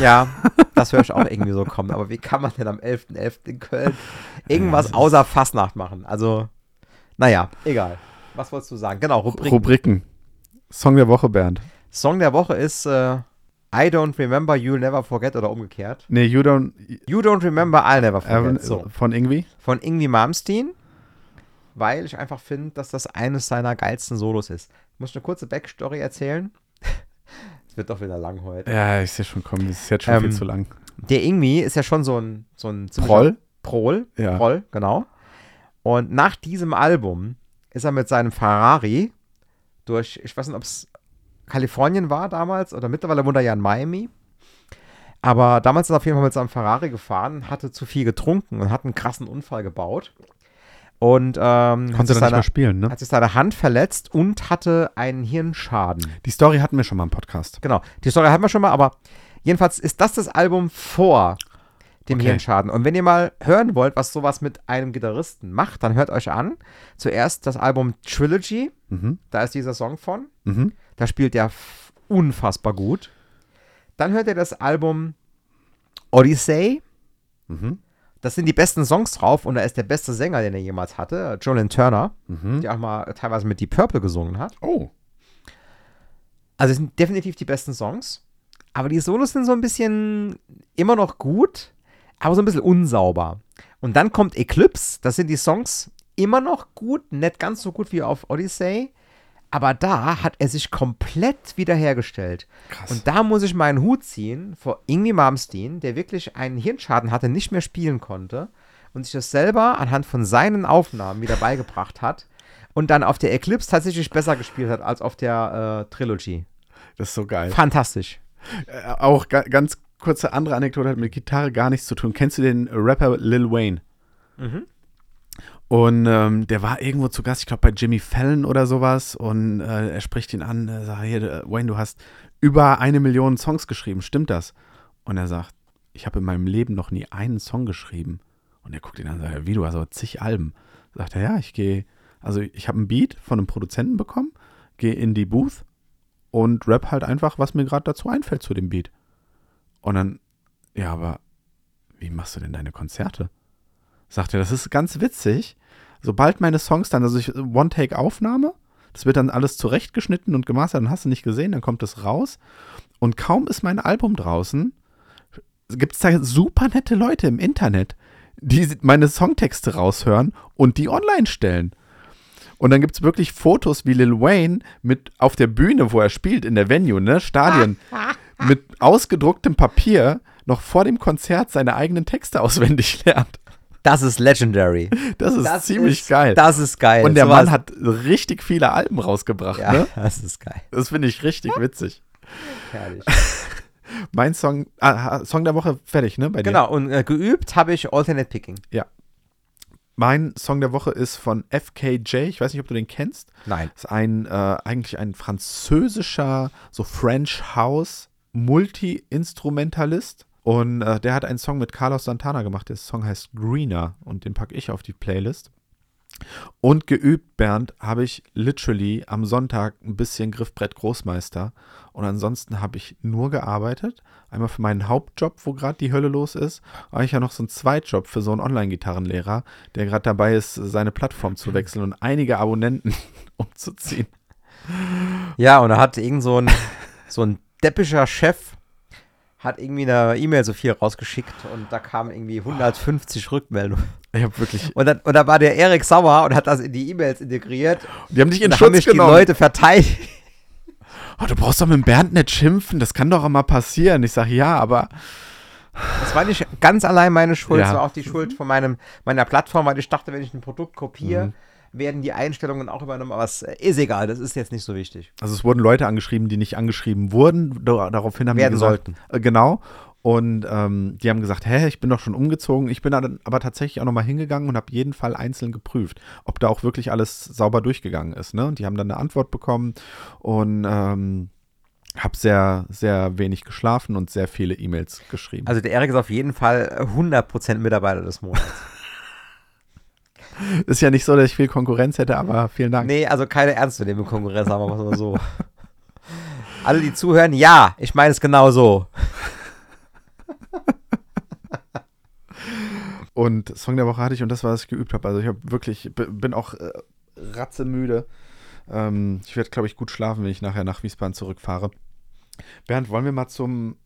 Ja, das höre ich auch irgendwie so kommen. Aber wie kann man denn am 11.11. in Köln irgendwas außer Fassnacht machen? Also, naja, egal. Was wolltest du sagen? Genau, Rubriken. Rubriken. Song der Woche, Bernd. Song der Woche ist äh, I Don't Remember, You'll Never Forget oder umgekehrt. Nee, You Don't. You Don't Remember, I'll Never Forget. Äh, so. Von irgendwie? Von Ingwie Malmsteen, weil ich einfach finde, dass das eines seiner geilsten Solos ist. Ich muss eine kurze Backstory erzählen. Es wird doch wieder lang heute. Ja, ich sehe schon kommen. Das ist jetzt schon Ähm, viel zu lang. Der Ingwie ist ja schon so ein, so ein Proll? Prol, Ja. Proll, genau. Und nach diesem Album ist er mit seinem Ferrari durch, ich weiß nicht, ob es Kalifornien war damals oder mittlerweile wohnt er ja in Miami. Aber damals ist er auf jeden Fall mit seinem Ferrari gefahren, hatte zu viel getrunken und hat einen krassen Unfall gebaut. Und ähm, hat, Konnte sich dann nicht seine, mehr spielen, ne? hat sich seine Hand verletzt und hatte einen Hirnschaden. Die Story hatten wir schon mal im Podcast. Genau, die Story hatten wir schon mal, aber Jedenfalls ist das das Album vor dem Okay. Hirnschaden. Und wenn ihr mal hören wollt, was sowas mit einem Gitarristen macht, dann hört euch an. Zuerst das Album Trilogy, Mhm. da ist dieser Song von. Mhm. Da spielt er unfassbar gut. Dann hört ihr das Album Odyssey. Mhm. Das sind die besten Songs drauf und da ist der beste Sänger, den er jemals hatte, Jolyn Turner, Mhm. der auch mal teilweise mit Deep Purple gesungen hat. Oh. Also es sind definitiv die besten Songs. Aber die Solos sind so ein bisschen immer noch gut, aber so ein bisschen unsauber. Und dann kommt Eclipse, das sind die Songs immer noch gut, nicht ganz so gut wie auf Odyssey. Aber da hat er sich komplett wiederhergestellt. Krass. Und da muss ich meinen Hut ziehen vor Ingwie Malmsteen, der wirklich einen Hirnschaden hatte, nicht mehr spielen konnte und sich das selber anhand von seinen Aufnahmen wieder beigebracht hat und dann auf der Eclipse tatsächlich besser gespielt hat als auf der äh, Trilogy. das ist so geil. Fantastisch. Äh, auch ga ganz kurze andere Anekdote hat mit Gitarre gar nichts zu tun. Kennst du den Rapper Lil Wayne? Mhm. Und ähm, der war irgendwo zu Gast, ich glaube bei Jimmy Fallon oder sowas. Und äh, er spricht ihn an, er sagt, hier, äh, Wayne, du hast über eine Million Songs geschrieben, stimmt das? Und er sagt, ich habe in meinem Leben noch nie einen Song geschrieben. Und er guckt ihn an und sagt, wie, du hast aber zig Alben. Sagt er, ja, ich gehe, also ich habe einen Beat von einem Produzenten bekommen, gehe in die Booth und rap halt einfach, was mir gerade dazu einfällt zu dem Beat. Und dann, ja, aber wie machst du denn deine Konzerte? Sagt er, das ist ganz witzig. Sobald meine Songs dann, also ich One-Take-Aufnahme, das wird dann alles zurechtgeschnitten und gemastert, dann hast du nicht gesehen, dann kommt es raus. Und kaum ist mein Album draußen, gibt es da super nette Leute im Internet, die meine Songtexte raushören und die online stellen. Und dann gibt es wirklich Fotos, wie Lil Wayne mit auf der Bühne, wo er spielt, in der Venue, ne, Stadien, mit ausgedrucktem Papier noch vor dem Konzert seine eigenen Texte auswendig lernt. Das ist legendary. Das ist Das ziemlich ist, geil. Das ist geil. und der Sowas- Mann hat richtig viele Alben rausgebracht, Ja, ne? das ist geil. Das finde ich richtig witzig. Herrlich. Mein Song, ah, Song der Woche fertig, ne? Bei dir? Genau, und äh, geübt habe ich Alternate Picking. Mein Song der Woche ist von FKJ. Ich weiß nicht, ob du den kennst. Nein. Das ist ein, äh, eigentlich ein französischer, so French House Multi-Instrumentalist. Und äh, der hat einen Song mit Carlos Santana gemacht. Der Song heißt Greener und den packe ich auf die Playlist. Und geübt, Bernd, habe ich literally am Sonntag ein bisschen Griffbrett Großmeister. Und ansonsten habe ich nur gearbeitet. Einmal für meinen Hauptjob, wo gerade die Hölle los ist. Aber ich ja noch so einen Zweitjob für so einen Online-Gitarrenlehrer, der gerade dabei ist, seine Plattform zu wechseln und einige Abonnenten umzuziehen. Ja, und da hat irgend so ein, so ein deppischer Chef hat irgendwie eine E-Mail so viel rausgeschickt und da kamen irgendwie 150 Rückmeldungen. Ich habe wirklich. Und dann, und da war der Erik sauer und hat das in die E-Mails integriert. Die haben dich in Und da haben Schutz mich die genommen. Leute verteidigt. Oh, du brauchst doch mit dem Bernd nicht schimpfen. Das kann doch auch mal passieren. Ich sage ja, aber Das war nicht ganz allein meine Schuld, Ja. das war auch die Schuld von meinem, meiner Plattform, weil ich dachte, wenn ich ein Produkt kopiere, Mhm. Werden die Einstellungen auch übernommen. Aber es äh, ist egal, das ist jetzt nicht so wichtig. also es wurden Leute angeschrieben, die nicht angeschrieben wurden. Da- Daraufhin haben Werden die gesagt, sollten. Äh, genau. Und ähm, die haben gesagt, hä, ich bin doch schon umgezogen. Ich bin dann aber tatsächlich auch nochmal hingegangen und habe jeden Fall einzeln geprüft, ob da auch wirklich alles sauber durchgegangen ist. Ne? Und die haben dann eine Antwort bekommen und ähm, habe sehr, sehr wenig geschlafen und sehr viele E-Mails geschrieben. Also der Erik ist auf jeden Fall 100% Mitarbeiter des Monats. ist ja nicht so, dass ich viel Konkurrenz hätte, aber vielen Dank. nee, also keine ernstzunehmende Konkurrenz, sagen wir mal so. Alle, die zuhören, ja, ich meine es genau so. Und Song der Woche hatte ich und das war, was ich geübt habe. Also ich habe wirklich, bin auch äh, ratzemüde. Ähm, ich werde, glaube ich, gut schlafen, wenn ich nachher nach Wiesbaden zurückfahre. Bernd, wollen wir mal zum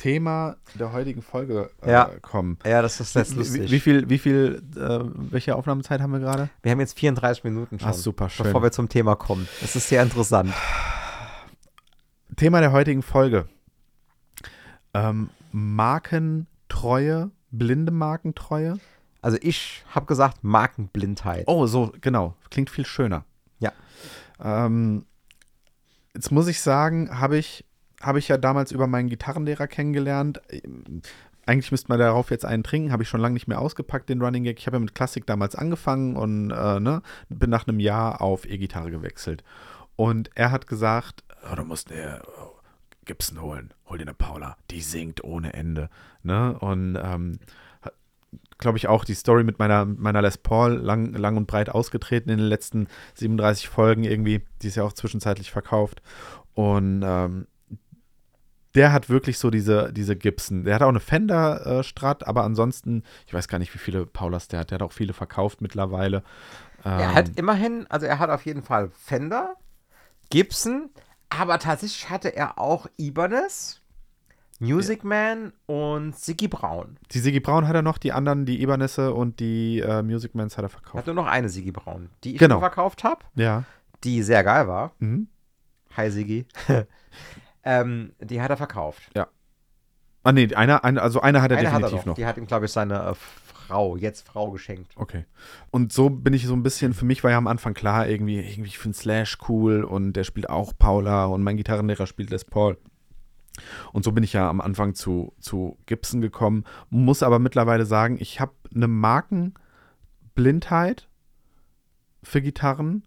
Thema der heutigen Folge äh, Ja. kommen? Ja, das ist jetzt Wie, lustig. wie viel, wie viel, äh, welche Aufnahmezeit haben wir gerade? Wir haben jetzt 34 Minuten schon, Ach, super, schön. bevor wir zum Thema kommen. Das ist sehr interessant. Thema der heutigen Folge. Ähm, Markentreue, blinde Markentreue. Also ich habe gesagt Markenblindheit. Oh, so, genau. Klingt viel schöner. Ja. Ähm, jetzt muss ich sagen, habe ich, habe ich ja damals über meinen Gitarrenlehrer kennengelernt. Ähm, Eigentlich müsste man darauf jetzt einen trinken, habe ich schon lange nicht mehr ausgepackt, den Running Gag. Ich habe ja mit Klassik damals angefangen und äh, ne, bin nach einem Jahr auf E-Gitarre gewechselt. Und er hat gesagt, oh, du musst, äh, Gibson holen, hol dir eine Paula, die singt ohne Ende. Ne? Und ähm, glaube ich, auch die Story mit meiner, meiner Les Paul lang, lang und breit ausgetreten in den letzten 37 Folgen irgendwie. Die ist ja auch zwischenzeitlich verkauft. Und ähm, der hat wirklich so diese, diese Gibson. Der hat auch eine Fender äh, Strat, aber ansonsten, ich weiß gar nicht, wie viele Paulas der hat. Der hat auch viele verkauft mittlerweile. er Ähm, hat immerhin, also er hat auf jeden Fall Fender, Gibson, aber tatsächlich hatte er auch Ibanez, Music Man und Siggy Braun. die Siggy Braun hat er noch, die anderen, die Ibernisse und die äh, Music Mans hat er Er hat verkauft. nur noch eine Siggy Braun, die ich Genau. verkauft habe, Ja. die sehr geil war. Mhm. Hi Siggy. ähm, die hat er verkauft. Ah, nee, einer, eine, also einer hat er Eine hat er definitiv noch. noch. Die hat ihm, glaube ich, seine äh, Frau, jetzt Frau, geschenkt. Okay. Und so bin ich so ein bisschen, für mich war ja am Anfang klar, irgendwie, irgendwie ich finde Slash cool und der spielt auch Paula und mein Gitarrenlehrer spielt Les Paul. Und so bin ich ja am Anfang zu, zu Gibson gekommen, muss aber mittlerweile sagen, ich habe eine Markenblindheit für Gitarren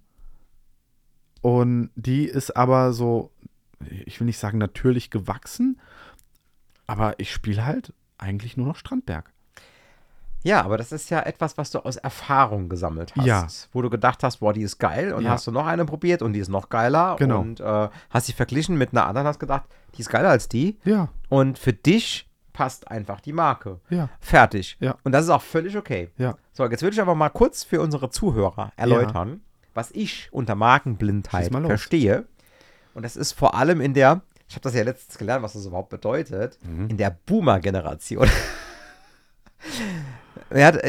und die ist aber so, ich will nicht sagen natürlich gewachsen, aber ich spiele halt eigentlich nur noch Strandberg. Ja, aber das ist ja etwas, was du aus Erfahrung gesammelt hast. Ja. Wo du gedacht hast, boah, die ist geil. Und Ja. hast du noch eine probiert und die ist noch geiler. Genau. Und äh, hast sie verglichen mit einer anderen, hast gedacht, die ist geiler als die. Ja, Und für dich passt einfach die Marke. ja, Fertig. Ja. Und das ist auch völlig okay. ja. So, jetzt würde ich aber mal kurz für unsere Zuhörer erläutern, was ich unter Markenblindheit verstehe. Und das ist vor allem in der, ich habe das ja letztens gelernt, was das überhaupt bedeutet, Mhm. in der Boomer-Generation.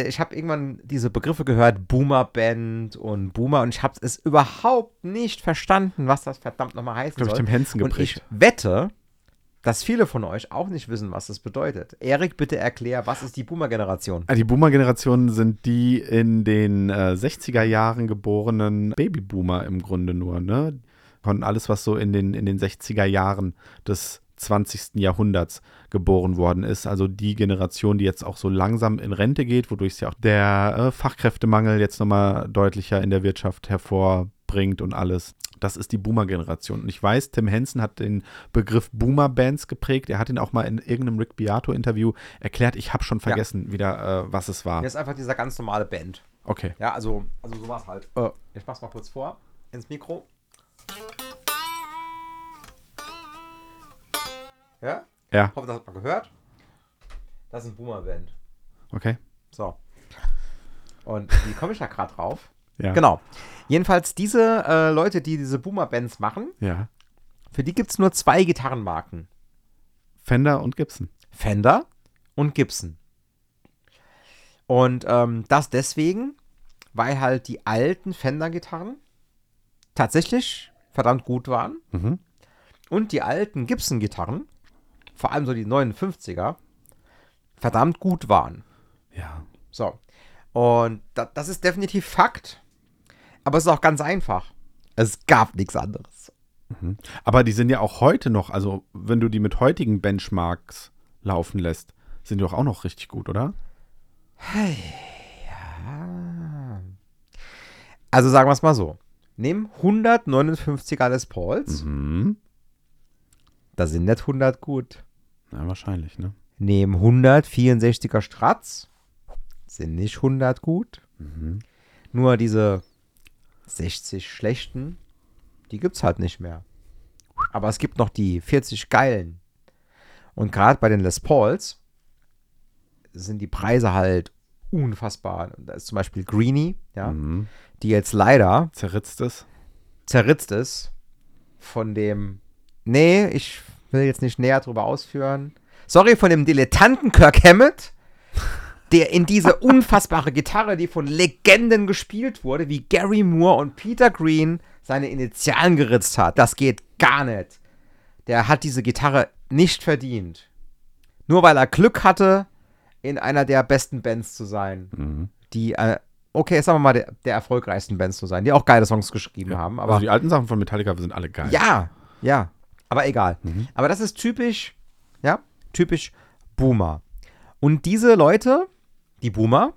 Ich habe irgendwann diese Begriffe gehört, Boomer-Band und Boomer, und ich habe es überhaupt nicht verstanden, was das verdammt nochmal heißen Glaube ich, dem Henson Und ich geprägt. wette, dass viele von euch auch nicht wissen, was das bedeutet. Erik, bitte erklär, was ist die Boomer-Generation? Ah, Die Boomer-Generation sind die in den äh, 60er Jahren geborenen Babyboomer im Grunde nur, ne? Von alles, was so in den, in den 60er Jahren des 20. Jahrhunderts geboren worden ist. Also die Generation, die jetzt auch so langsam in Rente geht, wodurch sich auch der äh, Fachkräftemangel jetzt nochmal deutlicher in der Wirtschaft hervorbringt und alles. Das ist die Boomer-Generation. Und ich weiß, Tim Henson hat den Begriff Boomer-Bands geprägt. Er hat ihn auch mal in irgendeinem Rick Beato-Interview erklärt. Ich habe schon vergessen, wieder, äh, was es war. Hier ist einfach dieser ganz normale Band. Okay. Ja, also, also sowas halt. Äh, ich mach's mal kurz vor ins Mikro. Ja? Ja, Hoffe, das hat man gehört. Das ist ein Boomer-Band. okay. So. Und wie komme ich da gerade drauf? Ja. Genau. Jedenfalls diese äh, Leute, die diese Boomer-Bands machen, Ja. für die gibt es nur zwei Gitarrenmarken. Fender und Gibson. Fender und Gibson. Und ähm, das deswegen, weil halt die alten Fender-Gitarren tatsächlich verdammt gut waren Mhm. und die alten Gibson-Gitarren, vor allem so die 59er, verdammt gut waren. Ja. So. Und da, das ist definitiv Fakt. Aber es ist auch ganz einfach. Es gab nichts anderes. Aber die sind ja auch heute noch, also wenn du die mit heutigen Benchmarks laufen lässt, sind die doch auch noch richtig gut, oder? Also sagen wir es mal so. Nimm 159er Les Pauls. Mhm. Da sind nicht 100 gut. Ja, wahrscheinlich, ne? Nehmen 164er Strats. Sind nicht 100 gut. Mhm. Nur diese 60 schlechten, die gibt's halt nicht mehr. Aber es gibt noch die 40 geilen. Und gerade bei den Les Pauls sind die Preise halt unfassbar. Da ist zum Beispiel Greenie, ja, Mhm. die jetzt leider Zerritzt es. zerritzt ist von dem. Nee, ich will jetzt nicht näher drüber ausführen. Sorry, von dem Dilettanten Kirk Hammett, der in diese unfassbare Gitarre, die von Legenden gespielt wurde, wie Gary Moore und Peter Green, seine Initialen geritzt hat. Das geht gar nicht. Der hat diese Gitarre nicht verdient. Nur weil er Glück hatte, in einer der besten Bands zu sein Mhm. die, äh, okay, sagen wir mal, der, der erfolgreichsten Bands zu sein, die auch geile Songs geschrieben haben. Aber also die alten Sachen von Metallica sind alle geil. ja, ja, aber egal. Mhm. Aber das ist typisch, ja, typisch Boomer. Und diese Leute, die Boomer,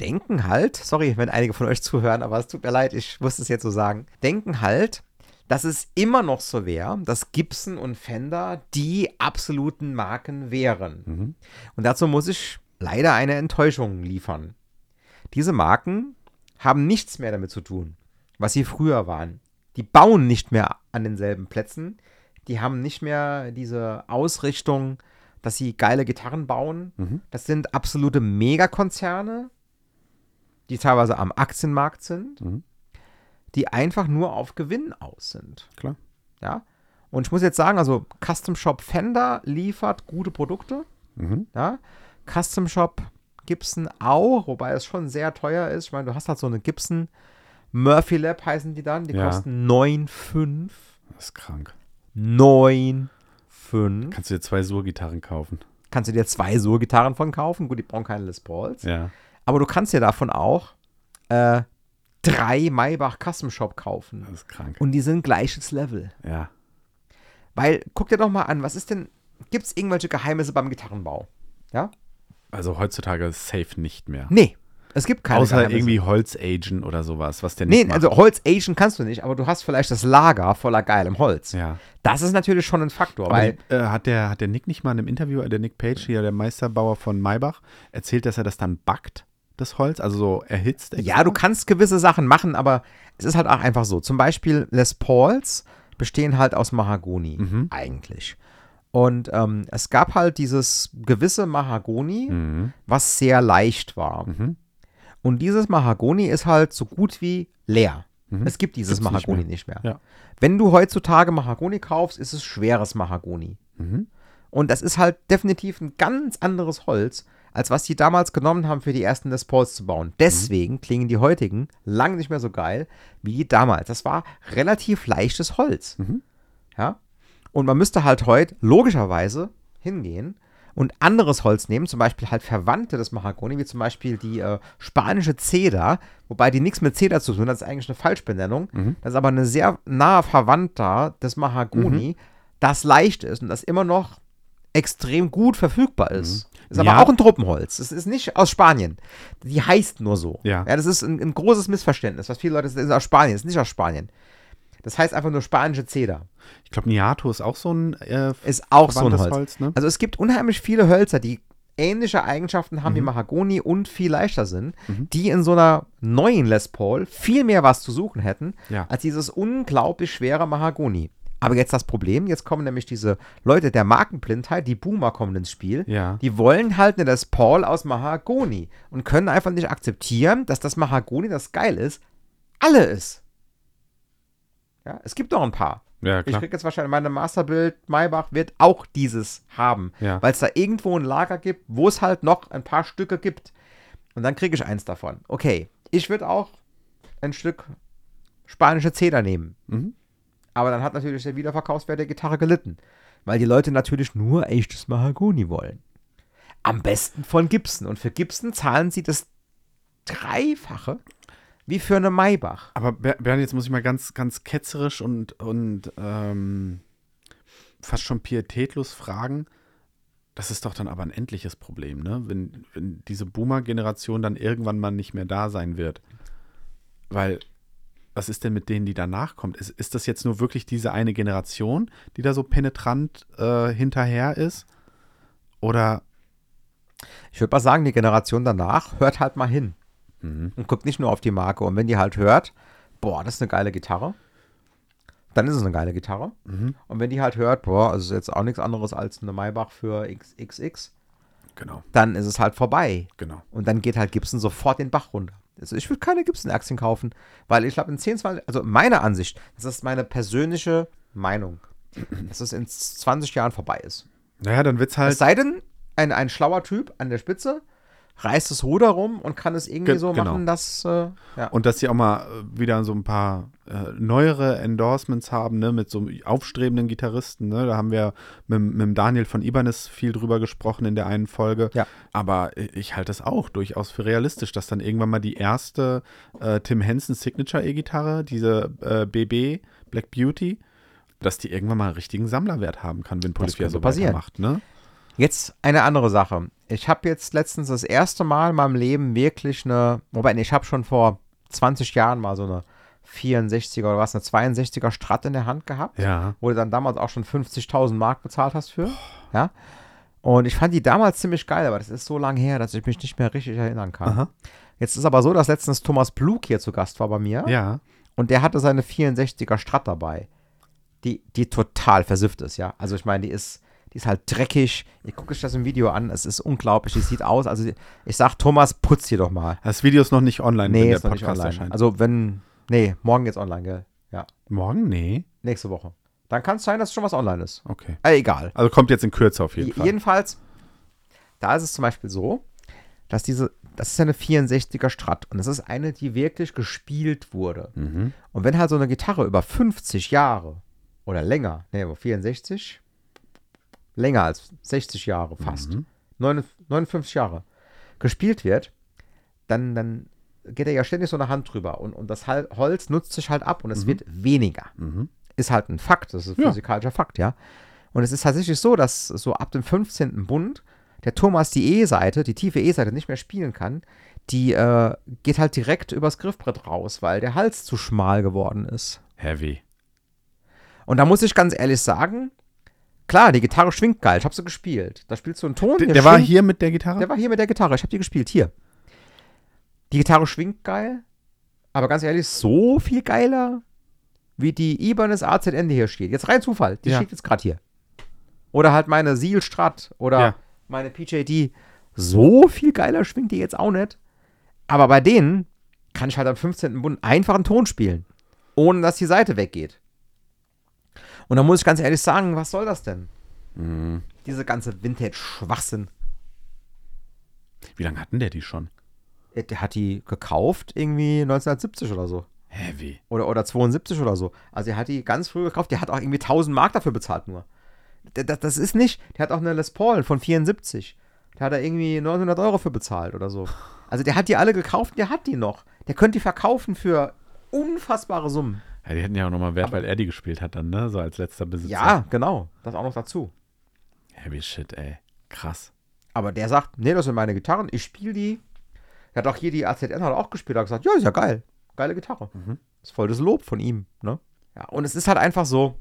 denken halt, sorry, wenn einige von euch zuhören, aber es tut mir leid, ich muss es jetzt so sagen, denken halt, dass es immer noch so wäre, dass Gibson und Fender die absoluten Marken wären. Mhm. Und dazu muss ich leider eine Enttäuschung liefern. Diese Marken haben nichts mehr damit zu tun, was sie früher waren. Die bauen nicht mehr an denselben Plätzen. Die haben nicht mehr diese Ausrichtung, dass sie geile Gitarren bauen. Mhm. Das sind absolute Megakonzerne, die teilweise am Aktienmarkt sind, Mhm. Die einfach nur auf Gewinn aus sind. Klar. Ja. Und ich muss jetzt sagen, also Custom Shop Fender liefert gute Produkte. Mhm. Ja. Custom Shop Gibson auch, wobei es schon sehr teuer ist. Ich meine, du hast halt so eine Gibson Murphy Lab heißen die dann, die Ja. kosten 9,5. Das ist krank. 9,5. Kannst du dir zwei Sur-Gitarren kaufen. Kannst du dir zwei Sur-Gitarren von kaufen. Gut, die brauchen keine Les Pauls. Ja. Aber du kannst dir davon auch äh, drei Maybach Custom Shop kaufen. Das ist krank. Und die sind gleiches Level. Ja. Weil, guck dir doch mal an, was ist denn, gibt es irgendwelche Geheimnisse beim Gitarrenbau? Ja? Also heutzutage safe nicht mehr. Nee, es gibt keine Außer Geheimnisse. irgendwie Holzagen oder sowas, was der nicht Nee, macht. also Holz Asian kannst du nicht, aber du hast vielleicht das Lager voller geilem Holz. Ja. Das ist natürlich schon ein Faktor, Aber weil äh, hat, der, hat der Nick nicht mal in einem Interview, äh, der Nick Page, hier der Meisterbauer von Maybach, erzählt, dass er das dann backt, das Holz, also so erhitzt? extra? ja, du kannst gewisse Sachen machen, aber es ist halt auch einfach so. Zum Beispiel Les Pauls bestehen halt aus Mahagoni, Mhm. eigentlich. Und ähm, es gab halt dieses gewisse Mahagoni, Mhm. was sehr leicht war. Mhm. Und dieses Mahagoni ist halt so gut wie leer. Mhm. Es gibt dieses Gibt's nicht Mahagoni mehr. nicht mehr. Ja. Wenn du heutzutage Mahagoni kaufst, ist es schweres Mahagoni. Mhm. Und das ist halt definitiv ein ganz anderes Holz, als was die damals genommen haben, für die ersten Les Pauls zu bauen. Deswegen klingen die heutigen lang nicht mehr so geil wie die damals. Das war relativ leichtes Holz. Mhm. Ja. Und man müsste halt heute logischerweise hingehen und anderes Holz nehmen, zum Beispiel halt Verwandte des Mahagoni, wie zum Beispiel die äh, spanische Zeder, wobei die nichts mit Zeder zu tun hat, das ist eigentlich eine Falschbenennung. Mhm. Das ist aber eine sehr nahe Verwandter des Mahagoni, das leicht ist und das immer noch extrem gut verfügbar ist. Ist aber Ja. auch ein Truppenholz. Es ist nicht aus Spanien. Die heißt nur so. Ja. das ist ein, ein großes Missverständnis, was viele Leute, das ist aus Spanien, das ist nicht aus Spanien. Das heißt einfach nur spanische Zeder. Ich glaube, Niato ist auch so ein äh, Ist auch so ein Holz. Holz, ne? Also es gibt unheimlich viele Hölzer, die ähnliche Eigenschaften haben wie Mhm. Mahagoni und viel leichter sind, Mhm. die in so einer neuen Les Paul viel mehr was zu suchen hätten, Ja. als dieses unglaublich schwere Mahagoni. Aber jetzt das Problem, jetzt kommen nämlich diese Leute der Markenblindheit, die Boomer kommen ins Spiel. Ja. Die wollen halt eine Les Paul aus Mahagoni und können einfach nicht akzeptieren, dass das Mahagoni, das geil ist, alle ist. Ja, es gibt noch ein paar. Ja, Ich klar. krieg jetzt wahrscheinlich meine Masterbild Maybach wird auch dieses haben, Ja. weil es da irgendwo ein Lager gibt, wo es halt noch ein paar Stücke gibt. Und dann kriege ich eins davon. Okay, ich würde auch ein Stück spanische Zeder nehmen. Mhm. Aber dann hat natürlich der Wiederverkaufswert der Gitarre gelitten, weil die Leute natürlich nur echtes Mahagoni wollen. Am besten von Gibson. Und für Gibson zahlen sie das Dreifache wie für eine Maybach. Aber Ber- Bernd, jetzt muss ich mal ganz, ganz ketzerisch und, und ähm, fast schon pietätlos fragen. Das ist doch dann aber ein endliches Problem, ne? Wenn, wenn diese Boomer-Generation dann irgendwann mal nicht mehr da sein wird. Weil, was ist denn mit denen, die danach kommt? Ist, ist das jetzt nur wirklich diese eine Generation, die da so penetrant äh, hinterher ist? Oder Ich würde mal sagen, die Generation danach hört halt mal hin. Mhm. und guckt nicht nur auf die Marke. Und wenn die halt hört, boah, das ist eine geile Gitarre, dann ist es eine geile Gitarre. Mhm. Und wenn die halt hört, boah, das ist jetzt auch nichts anderes als eine Maybach für XXX, Genau, dann ist es halt vorbei. genau. Und dann geht halt Gibson sofort den Bach runter. Also ich würde keine Gibson-Aktien kaufen, weil ich glaube in 10, 20, also meine Ansicht, das ist meine persönliche Meinung, dass es in 20 Jahren vorbei ist. Naja, dann wird's halt. Es sei denn, ein, ein schlauer Typ an der Spitze reißt das Ruder rum und kann es irgendwie Ge- so genau. machen, dass, äh, ja. Und dass sie auch mal äh, wieder so ein paar äh, neuere Endorsements haben, ne, mit so aufstrebenden Gitarristen. Ne? Da haben wir mit, mit dem Daniel von Ibanez viel drüber gesprochen in der einen Folge. Ja. Aber äh, ich halte es auch durchaus für realistisch, dass dann irgendwann mal die erste äh, Tim Henson Signature E-Gitarre, diese äh, BB Black Beauty, dass die irgendwann mal einen richtigen Sammlerwert haben kann, wenn Polyphia so passieren. weitermacht. Ne? Jetzt eine andere Sache. Ich habe jetzt letztens das erste Mal in meinem Leben wirklich eine, wobei ich habe schon vor 20 Jahren mal so eine 64er oder was, eine 62er Strat in der Hand gehabt, Ja. wo du dann damals auch schon 50.000 Mark bezahlt hast für. Ja. Und ich fand die damals ziemlich geil, aber das ist so lange her, dass ich mich nicht mehr richtig erinnern kann. Aha. Jetzt ist aber so, dass letztens Thomas Blug hier zu Gast war bei mir Ja. und der hatte seine 64er Strat dabei, die, die total versifft ist, ja. Also ich meine, die ist, die ist halt dreckig. Ihr guckt euch das im Video an, es ist unglaublich, die sieht aus. Also ich sag, Thomas, putz hier doch mal. Das Video ist noch nicht online, Nee, wenn der ist noch nicht online. erscheint. Also wenn, nee, morgen geht's online, gell? Ja, Morgen? Nee. nächste Woche. Dann kann es sein, dass schon was online ist. Okay. Äh, egal. Also kommt jetzt in Kürze auf jeden J- Fall. Jedenfalls, da ist es zum Beispiel so, dass diese, das ist ja eine 64er Strat und das ist eine, die wirklich gespielt wurde. Mhm. Und wenn halt so eine Gitarre über 50 Jahre oder länger, nee, aber 64, länger als 60 Jahre fast, Mhm. 9 59 Jahre, gespielt wird, dann, dann geht er ja ständig so eine Hand drüber und, und das Holz nutzt sich halt ab und es wird weniger. Mhm. Ist halt ein Fakt, das ist ein Ja. physikalischer Fakt, ja. Und es ist tatsächlich so, dass so ab dem 15. Bund der Thomas die E-Seite, die tiefe E-Seite nicht mehr spielen kann. Die äh, geht halt direkt übers Griffbrett raus, weil der Hals zu schmal geworden ist. Heavy. Und da muss ich ganz ehrlich sagen, klar, die Gitarre schwingt geil. Ich habe sie gespielt. Da spielst du einen Ton. Der, der war hier mit der Gitarre? Der war hier mit der Gitarre. Ich habe die gespielt. Hier. Die Gitarre schwingt geil. Aber ganz ehrlich, so viel geiler, wie die Ibanez AZN, die hier steht. Jetzt rein Zufall. Die Ja. steht jetzt gerade hier. Oder halt meine Seal Strat oder Ja. meine PJD. So viel geiler schwingt die jetzt auch nicht. Aber bei denen kann ich halt am 15. Bund einfach einen Ton spielen. Ohne dass die Seite weggeht. Und da muss ich ganz ehrlich sagen, was soll das denn? Mhm. Diese ganze Vintage-Schwachsinn. Wie lange hatten der die schon? Äh, Der hat die gekauft irgendwie 1970 oder so. Heavy. Oder, oder 72 oder so. Also er hat die ganz früh gekauft. Der hat auch irgendwie 1000 Mark dafür bezahlt nur. Das, das ist nicht. Der hat auch eine Les Paul von 74. Da hat er irgendwie 900 Euro für bezahlt oder so. Also der hat die alle gekauft. Der hat die noch. Der könnte die verkaufen für unfassbare Summen. Ja, die hätten ja auch nochmal Wert, weil er die gespielt hat dann, ne? So als letzter Besitzer. Ja, genau. Das auch noch dazu. Heavy shit, ey. Krass. Aber der sagt, nee, das sind meine Gitarren. Ich spiele die. Er hat auch hier die AZN hat auch gespielt. Hat gesagt, ja, ist ja geil. Geile Gitarre. Mhm. Das ist voll das Lob von ihm. Ne? Ja, und es ist halt einfach so,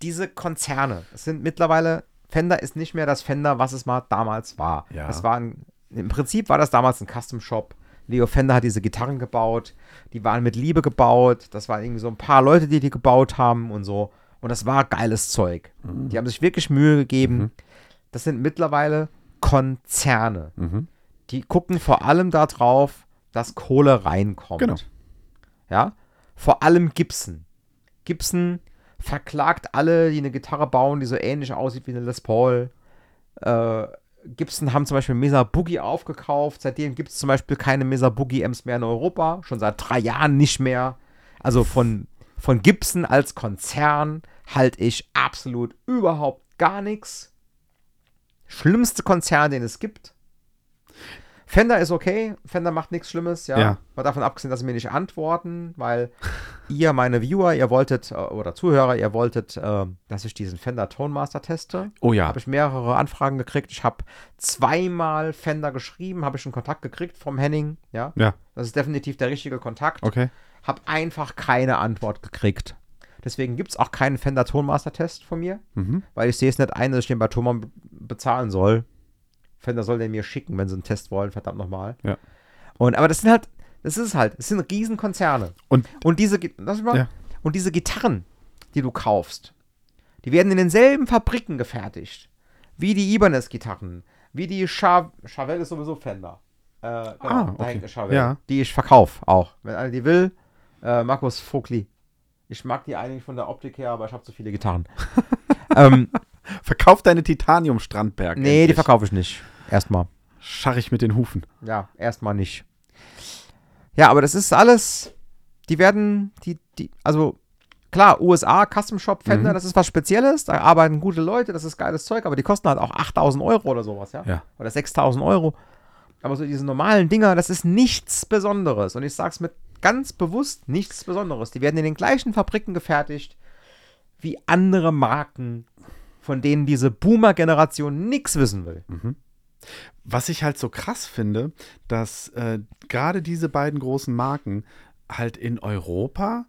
diese Konzerne, es sind mittlerweile, Fender ist nicht mehr das Fender, was es mal damals war. Ja. Das war ein, Im Prinzip war das damals ein Custom Shop. Leo Fender hat diese Gitarren gebaut. Die waren mit Liebe gebaut. Das waren irgendwie so ein paar Leute, die die gebaut haben und so. Und das war geiles Zeug. Die haben sich wirklich Mühe gegeben. Das sind mittlerweile Konzerne. Mhm. Die gucken vor allem darauf, dass Kohle reinkommt. Genau. Ja, vor allem Gibson. Gibson verklagt alle, die eine Gitarre bauen, die so ähnlich aussieht wie eine Les Paul. Äh, Gibson haben zum Beispiel Mesa Boogie aufgekauft. Seitdem gibt es zum Beispiel keine Mesa Boogie Amps mehr in Europa. Schon seit drei Jahren nicht mehr. Also von, von Gibson als Konzern halte ich absolut überhaupt gar nichts. Schlimmste Konzern, den es gibt. Fender ist okay. Fender macht nichts Schlimmes, ja. Ja. Mal davon abgesehen, dass sie mir nicht antworten, weil ihr, meine Viewer, ihr wolltet, äh, oder Zuhörer, ihr wolltet, äh, dass ich diesen Fender Tone Master teste. Oh ja. Habe ich mehrere Anfragen gekriegt. Ich habe zweimal Fender geschrieben, habe ich einen Kontakt gekriegt vom Henning, ja. Ja. Das ist definitiv der richtige Kontakt. Okay. Habe einfach keine Antwort gekriegt. Deswegen gibt es auch keinen Fender Tonmaster Test von mir, Mhm. weil ich sehe es nicht ein, dass ich den bei Thomann be- bezahlen soll. Fender soll den mir schicken, wenn sie einen Test wollen, verdammt nochmal. Ja. Und, aber das sind halt, das ist halt, das sind Riesenkonzerne. Und Und diese, mal, Ja. und diese Gitarren, die du kaufst, die werden in denselben Fabriken gefertigt, wie die Ibanez-Gitarren, wie die Cha Chavelle ist sowieso Fender. Äh, genau, Ah, okay. Chavelle, Ja. die ich verkaufe auch. Wenn einer die will, äh, Markus Vogli. Ich mag die eigentlich von der Optik her, aber ich habe zu viele Gitarren. ähm, verkauf deine Titanium-Strandberg. nee, die endlich. verkaufe ich nicht. Erstmal. Scharrig mit den Hufen. Ja, erstmal nicht. Ja, aber das ist alles, die werden, die, die, also klar, USA, Custom Shop, Fender, Mhm. das ist was Spezielles, da arbeiten gute Leute, das ist geiles Zeug, aber die kosten halt auch 8000 Euro oder sowas, ja? Ja. Oder 6000 Euro. Aber so diese normalen Dinger, das ist nichts Besonderes. Und ich sag's mit ganz bewusst nichts Besonderes. Die werden in den gleichen Fabriken gefertigt wie andere Marken, von denen diese Boomer-Generation nichts wissen will. Was ich halt so krass finde, dass äh, gerade diese beiden großen Marken halt in Europa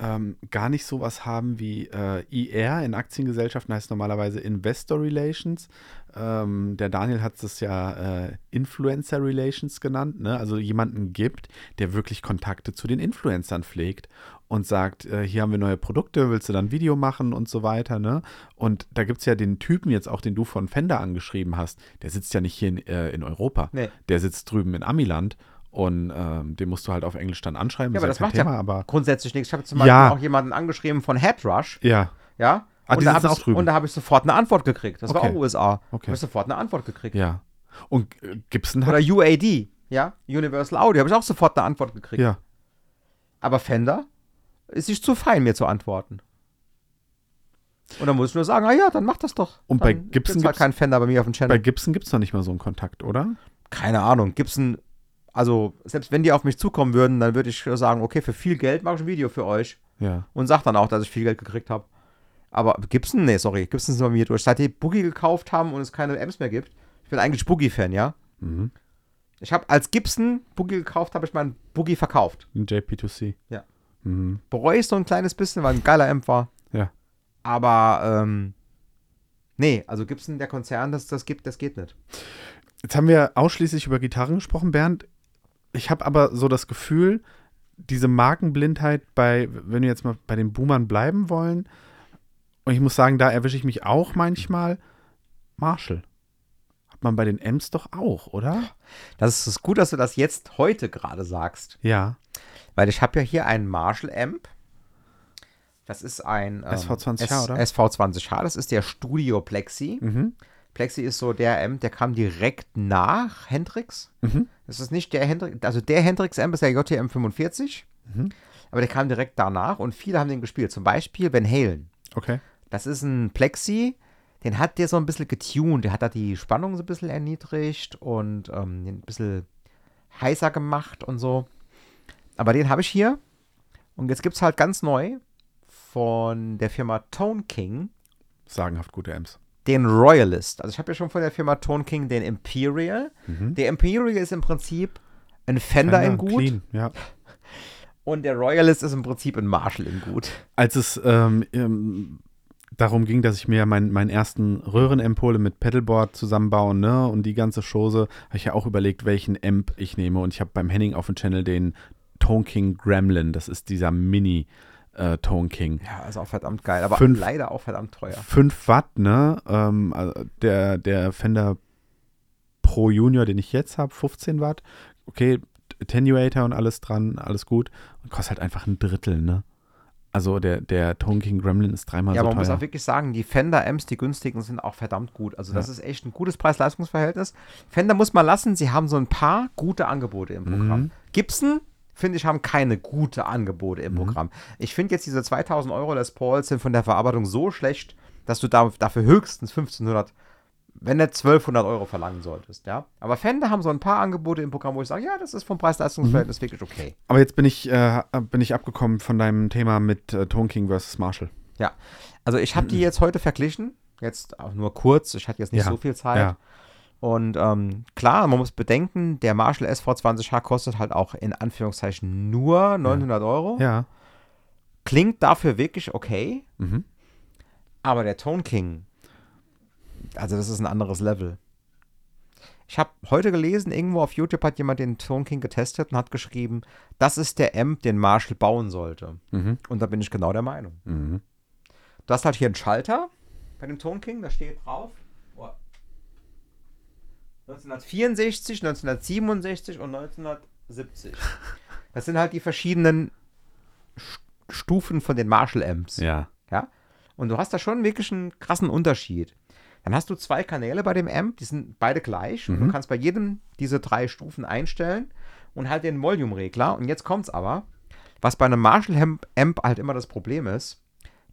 ähm, gar nicht sowas haben wie äh, IR in Aktiengesellschaften, heißt normalerweise Investor Relations. Ähm, der Daniel hat es ja äh, Influencer Relations genannt, ne? also jemanden gibt, der wirklich Kontakte zu den Influencern pflegt und sagt, äh, hier haben wir neue Produkte, willst du dann ein Video machen und so weiter. Ne? Und da gibt es ja den Typen jetzt auch, den du von Fender angeschrieben hast, der sitzt ja nicht hier in, äh, in Europa, Nee. der sitzt drüben in Amiland. Und ähm, den musst du halt auf Englisch dann anschreiben. Ja, aber das macht Thema, ja aber grundsätzlich nichts. Ich habe zum Ja. Beispiel auch jemanden angeschrieben von Headrush, ja, ja. Ah, und, die da hab auch ich, drüben. und da habe ich sofort eine Antwort gekriegt. Das war Okay. auch USA. Okay. Habe ich sofort eine Antwort gekriegt. ja. Und äh, Gibson hat Oder UAD, ja. Universal Audio, habe ich auch sofort eine Antwort gekriegt. ja. Aber Fender ist sich zu fein, mir zu antworten. Und dann muss ich nur sagen, ah ja, dann mach das doch. Und dann bei Gibson gibt's halt gibt's- keinen Fender bei mir auf dem Bei Channel. Gibson gibt es noch nicht mal so einen Kontakt, oder? Keine Ahnung. Gibson, also selbst wenn die auf mich zukommen würden, dann würde ich sagen, okay, für viel Geld mache ich ein Video für euch. Ja. Und sag dann auch, dass ich viel Geld gekriegt habe. Aber Gibson, nee, sorry, Gibson sind bei mir durch. Seit die Boogie gekauft haben und es keine Amps mehr gibt. Ich bin eigentlich Boogie-Fan, ja. Mhm. Ich habe als Gibson Boogie gekauft, habe ich meinen Boogie verkauft. Ein JP2C. Ja. Mhm. Bereue ich so ein kleines bisschen, weil ein geiler Amp war. Ja. Aber, ähm, nee, also Gibson, der Konzern, das, das gibt, das geht nicht. Jetzt haben wir ausschließlich über Gitarren gesprochen, Bernd. Ich habe aber so das Gefühl, diese Markenblindheit bei, wenn wir jetzt mal bei den Boomern bleiben wollen, und ich muss sagen, da erwische ich mich auch manchmal, Marshall. Hat man bei den Amps doch auch, oder? Das ist gut, dass du das jetzt heute gerade sagst. Ja. Weil ich habe ja hier einen Marshall Amp. Das ist ein ähm, SV20H, oder? SV20H, das ist der Studio Plexi. Mhm. Plexi ist so der Amp, der kam direkt nach Hendrix. Mhm. Das ist nicht der Hendrix, also der Hendrix Amp ist der JTM 45, Mhm. aber der kam direkt danach und viele haben den gespielt. Zum Beispiel Van Halen. Okay. Das ist ein Plexi, den hat der so ein bisschen getuned. Der hat da die Spannung so ein bisschen erniedrigt und ähm, den ein bisschen heißer gemacht und so. Aber den habe ich hier. Und jetzt gibt es halt ganz neu von der Firma Tone King Sagenhaft gute Amps. Den Royalist. Also ich habe ja schon von der Firma Tone King den Imperial. Mhm. Der Imperial ist im Prinzip ein Fender, in gut Clean, ja. und der Royalist ist im Prinzip ein Marshall in gut. als es ähm, ähm, darum ging, dass ich mir meinen meinen ersten Röhrenamp hole mit Pedalboard zusammenbauen, ne, und die ganze Chose, habe ich ja auch überlegt, welchen Amp ich nehme. Und ich habe beim Henning auf dem Channel den Tone King Gremlin, das ist dieser Mini äh, Tone King. Ja, ist auch verdammt geil, aber Fünf- leider auch verdammt teuer. 5 Watt, ne? Ähm, also der, der Fender Pro Junior, den ich jetzt habe, 15 Watt. Okay, Attenuator und alles dran, alles gut. Und kostet halt einfach ein Drittel, ne? Also der, der Tone King Gremlin ist dreimal Ja, so man muss teuer. auch wirklich sagen, die Fender-Amps, die günstigen, sind auch verdammt gut. Also das ist echt ein gutes Preis-Leistungs-Verhältnis. Fender muss man lassen, sie haben so ein paar gute Angebote im Programm. Mhm. Gibson, finde ich, haben keine gute Angebote im Programm. Ich finde jetzt diese 2000 Euro Les Pauls sind von der Verarbeitung so schlecht, dass du da, dafür höchstens 1500, wenn nicht 1200 Euro verlangen solltest, ja. Aber Fender haben so ein paar Angebote im Programm, wo ich sage, ja, das ist vom Preis-Leistungs-Verhältnis wirklich okay. Aber jetzt bin ich, äh, bin ich abgekommen von deinem Thema mit äh, Tone King versus Marshall. Ja, also ich habe die jetzt heute verglichen, jetzt auch nur kurz, ich hatte jetzt nicht Ja, so viel Zeit. ja. Und ähm, klar, man muss bedenken, der Marshall SV20H kostet halt auch in Anführungszeichen nur 900 Euro. Ja. Klingt dafür wirklich okay, Mhm. aber der Tone King, also das ist ein anderes Level. Ich habe heute gelesen, irgendwo auf YouTube hat jemand den Tone King getestet und hat geschrieben, das ist der Amp, den Marshall bauen sollte. Mhm. Und da bin ich genau der Meinung. Mhm. Du hast halt hier einen Schalter bei dem Tone King, da steht drauf. Oh, 1964, 1967 und 1970. Das sind halt die verschiedenen St- Stufen von den Marshall Amps. Ja. Ja? Und du hast da schon wirklich einen krassen Unterschied. Dann hast du zwei Kanäle bei dem Amp, die sind beide gleich. Und du kannst bei jedem diese drei Stufen einstellen und halt den Volume-Regler. Und jetzt kommt's aber, was bei einem Marshall-Amp Amp halt immer das Problem ist,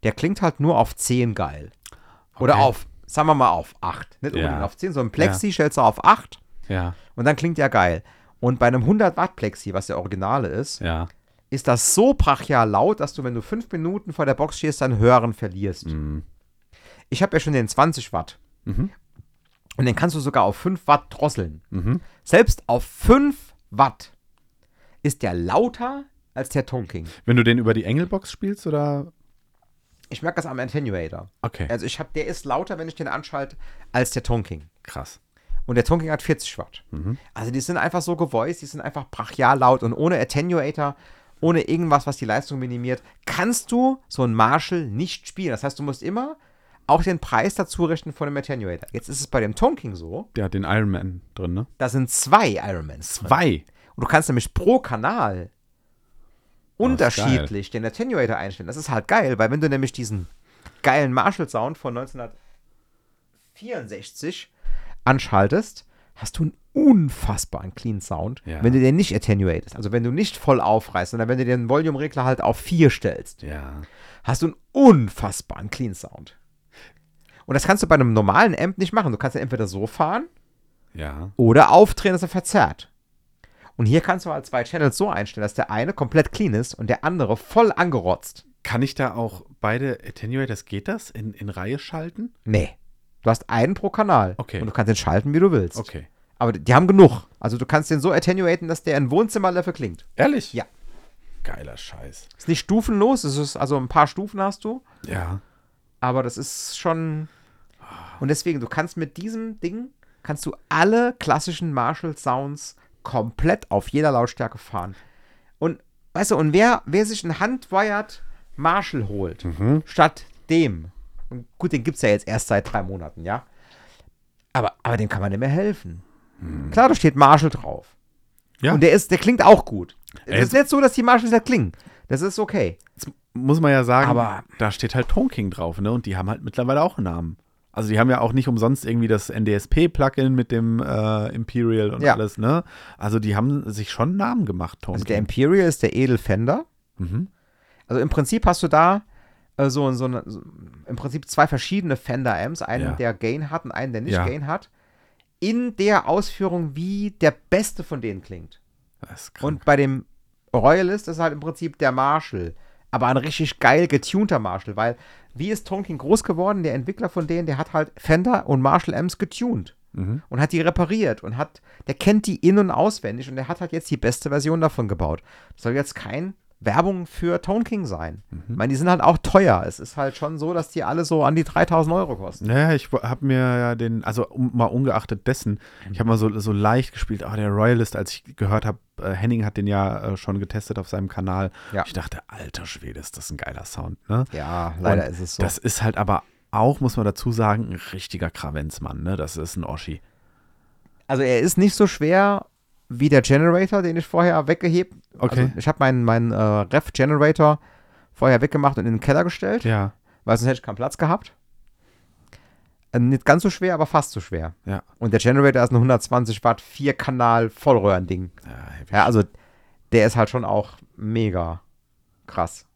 der klingt halt nur auf 10 geil. Oder Okay. auf, sagen wir mal auf 8. Nicht Ja. unbedingt auf 10, so ein Plexi stellst du auf 8 Ja. und dann klingt der geil. Und bei einem 100 Watt Plexi, was der Originale ist, Ja. ist das so brachial laut, dass du, wenn du fünf Minuten vor der Box stehst, dein Hören verlierst. Mhm. Ich habe ja schon den 20 Watt. Mhm. Und den kannst du sogar auf 5 Watt drosseln. Mhm. Selbst auf 5 Watt ist der lauter als der Tone King. Wenn du den über die Engelbox spielst oder? Ich merke das am Attenuator. Okay, Also ich habe, der ist lauter, wenn ich den anschalte, als der Tone King. krass. Und der Tone King hat 40 Watt. Mhm. Also die sind einfach so gevoiced, die sind einfach brachial laut und ohne Attenuator, ohne irgendwas, was die Leistung minimiert, kannst du so einen Marshall nicht spielen. Das heißt, du musst immer auch den Preis dazu rechnen von dem Attenuator. Jetzt ist es bei dem Tone King so, Der hat den Iron Man drin, ne? da sind zwei Ironmans drin. Zwei. Und du kannst nämlich pro Kanal unterschiedlich den Attenuator einstellen. Das ist halt geil, weil wenn du nämlich diesen geilen Marshall-Sound von 1964 anschaltest, hast du einen unfassbaren Clean Sound, Ja. wenn du den nicht attenuatest. Also wenn du nicht voll aufreißt, sondern wenn du den Volume-Regler halt auf 4 stellst, Ja. hast du einen unfassbaren Clean Sound. Und das kannst du bei einem normalen Amp nicht machen. Du kannst entweder so fahren Ja. oder aufdrehen, dass er verzerrt. Und hier kannst du halt zwei Channels so einstellen, dass der eine komplett clean ist und der andere voll angerotzt. Kann ich da auch beide Attenuators, geht das, in, in Reihe schalten? Nee. Du hast einen pro Kanal. Okay. Und du kannst den schalten, wie du willst. Okay. Aber die haben genug. Also du kannst den so attenuaten, dass der in Wohnzimmerlevel klingt. Ehrlich? Ja. Geiler Scheiß. Ist nicht stufenlos, es ist also ein paar Stufen hast du, Ja. aber das ist schon. Und deswegen, du kannst mit diesem Ding kannst du alle klassischen Marshall Sounds komplett auf jeder Lautstärke fahren. Und weißt du, und wer, wer sich einen Handwired Marshall holt, Mhm. statt dem, und gut, den gibt es ja jetzt erst seit drei Monaten, ja. Aber, aber dem kann man nicht mehr helfen. Klar, da steht Marshall drauf. Ja. Und der ist, der klingt auch gut. Es ist nicht so, dass die Marshalls nicht klingen. Das ist okay. Jetzt muss man ja sagen, Aber- da steht halt Tone King drauf, ne? Und die haben halt mittlerweile auch einen Namen. Also die haben ja auch nicht umsonst irgendwie das NDSP-Plugin mit dem äh, Imperial und Ja. alles, ne? Also die haben sich schon einen Namen gemacht, Tone Also der. Imperial ist der Edelfender. Mhm. Also im Prinzip hast du da äh, so, so, eine, so im Prinzip zwei verschiedene Fender-Amps. Einen, Ja. der Gain hat und einen, der nicht Ja. Gain hat. In der Ausführung, wie der beste von denen klingt. Das ist krank. Und bei dem Royalist ist halt im Prinzip der Marshall. Aber ein richtig geil getunter Marshall, weil wie ist Tonkin groß geworden? Der Entwickler von denen, der hat halt Fender und Marshall Amps getuned Mhm. und hat die repariert und hat, der kennt die in- und auswendig und der hat halt jetzt die beste Version davon gebaut. Das soll jetzt kein Werbung für Tone King sein. Ich meine, die sind halt auch teuer. Es ist halt schon so, dass die alle so an die 3000 Euro kosten. Naja, ich habe mir ja den, also um, mal ungeachtet dessen, ich habe mal so, so leicht gespielt, ah, der Royalist, als ich gehört habe, äh, Henning hat den ja äh, schon getestet auf seinem Kanal. Ja. Ich dachte, alter Schwede, ist das ein geiler Sound, ne? Ja, leider Und ist es so. Das ist halt aber auch, muss man dazu sagen, ein richtiger Kravenzmann, ne? Das ist ein Oschi. Also er ist nicht so schwer wie der Generator, den ich vorher weggehebt. Okay. Also ich habe meinen mein, äh, Ref-Generator vorher weggemacht und in den Keller gestellt, Ja, weil sonst hätte ich keinen Platz gehabt. Äh, nicht ganz so schwer, aber fast so schwer. ja. Und der Generator ist ein 120 Watt, 4-Kanal Vollröhrending. ja. Ja, also der ist halt schon auch mega krass.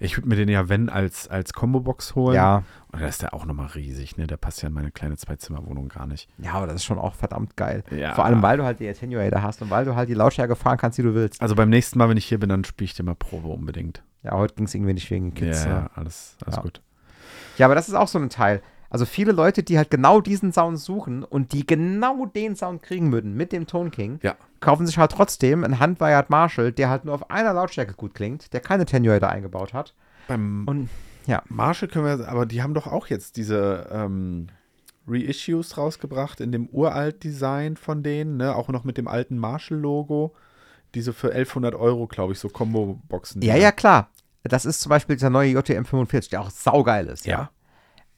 Ich würde mir den ja, wenn, als, als Combo-Box holen. Ja, Und da ist der auch nochmal riesig, ne? Der passt ja in meine kleine Zwei-Zimmer-Wohnung gar nicht. ja, aber das ist schon auch verdammt geil. Ja. Vor allem, weil du halt die Attenuator hast und weil du halt die Lautstärke fahren kannst, die du willst. Also beim nächsten Mal, wenn ich hier bin, dann spiele ich den mal Probe unbedingt. Ja, heute ging es irgendwie nicht wegen Kids. ja, ja, alles, alles Ja. gut. Ja, aber das ist auch so ein Teil. Also viele Leute, die halt genau diesen Sound suchen und die genau den Sound kriegen würden mit dem Tone King, Ja. kaufen sich halt trotzdem einen Handwired Marshall, der halt nur auf einer Lautstärke gut klingt, der keine Attenuator eingebaut hat. Beim Und ja, Marshall können wir, aber die haben doch auch jetzt diese ähm, Reissues rausgebracht in dem uralt Design von denen, ne? Auch noch mit dem alten Marshall-Logo. Diese für 1100 Euro, glaube ich, so Combo-Boxen. ja, ja, klar. Das ist zum Beispiel dieser neue JTM 45, der auch saugeil ist. Ja.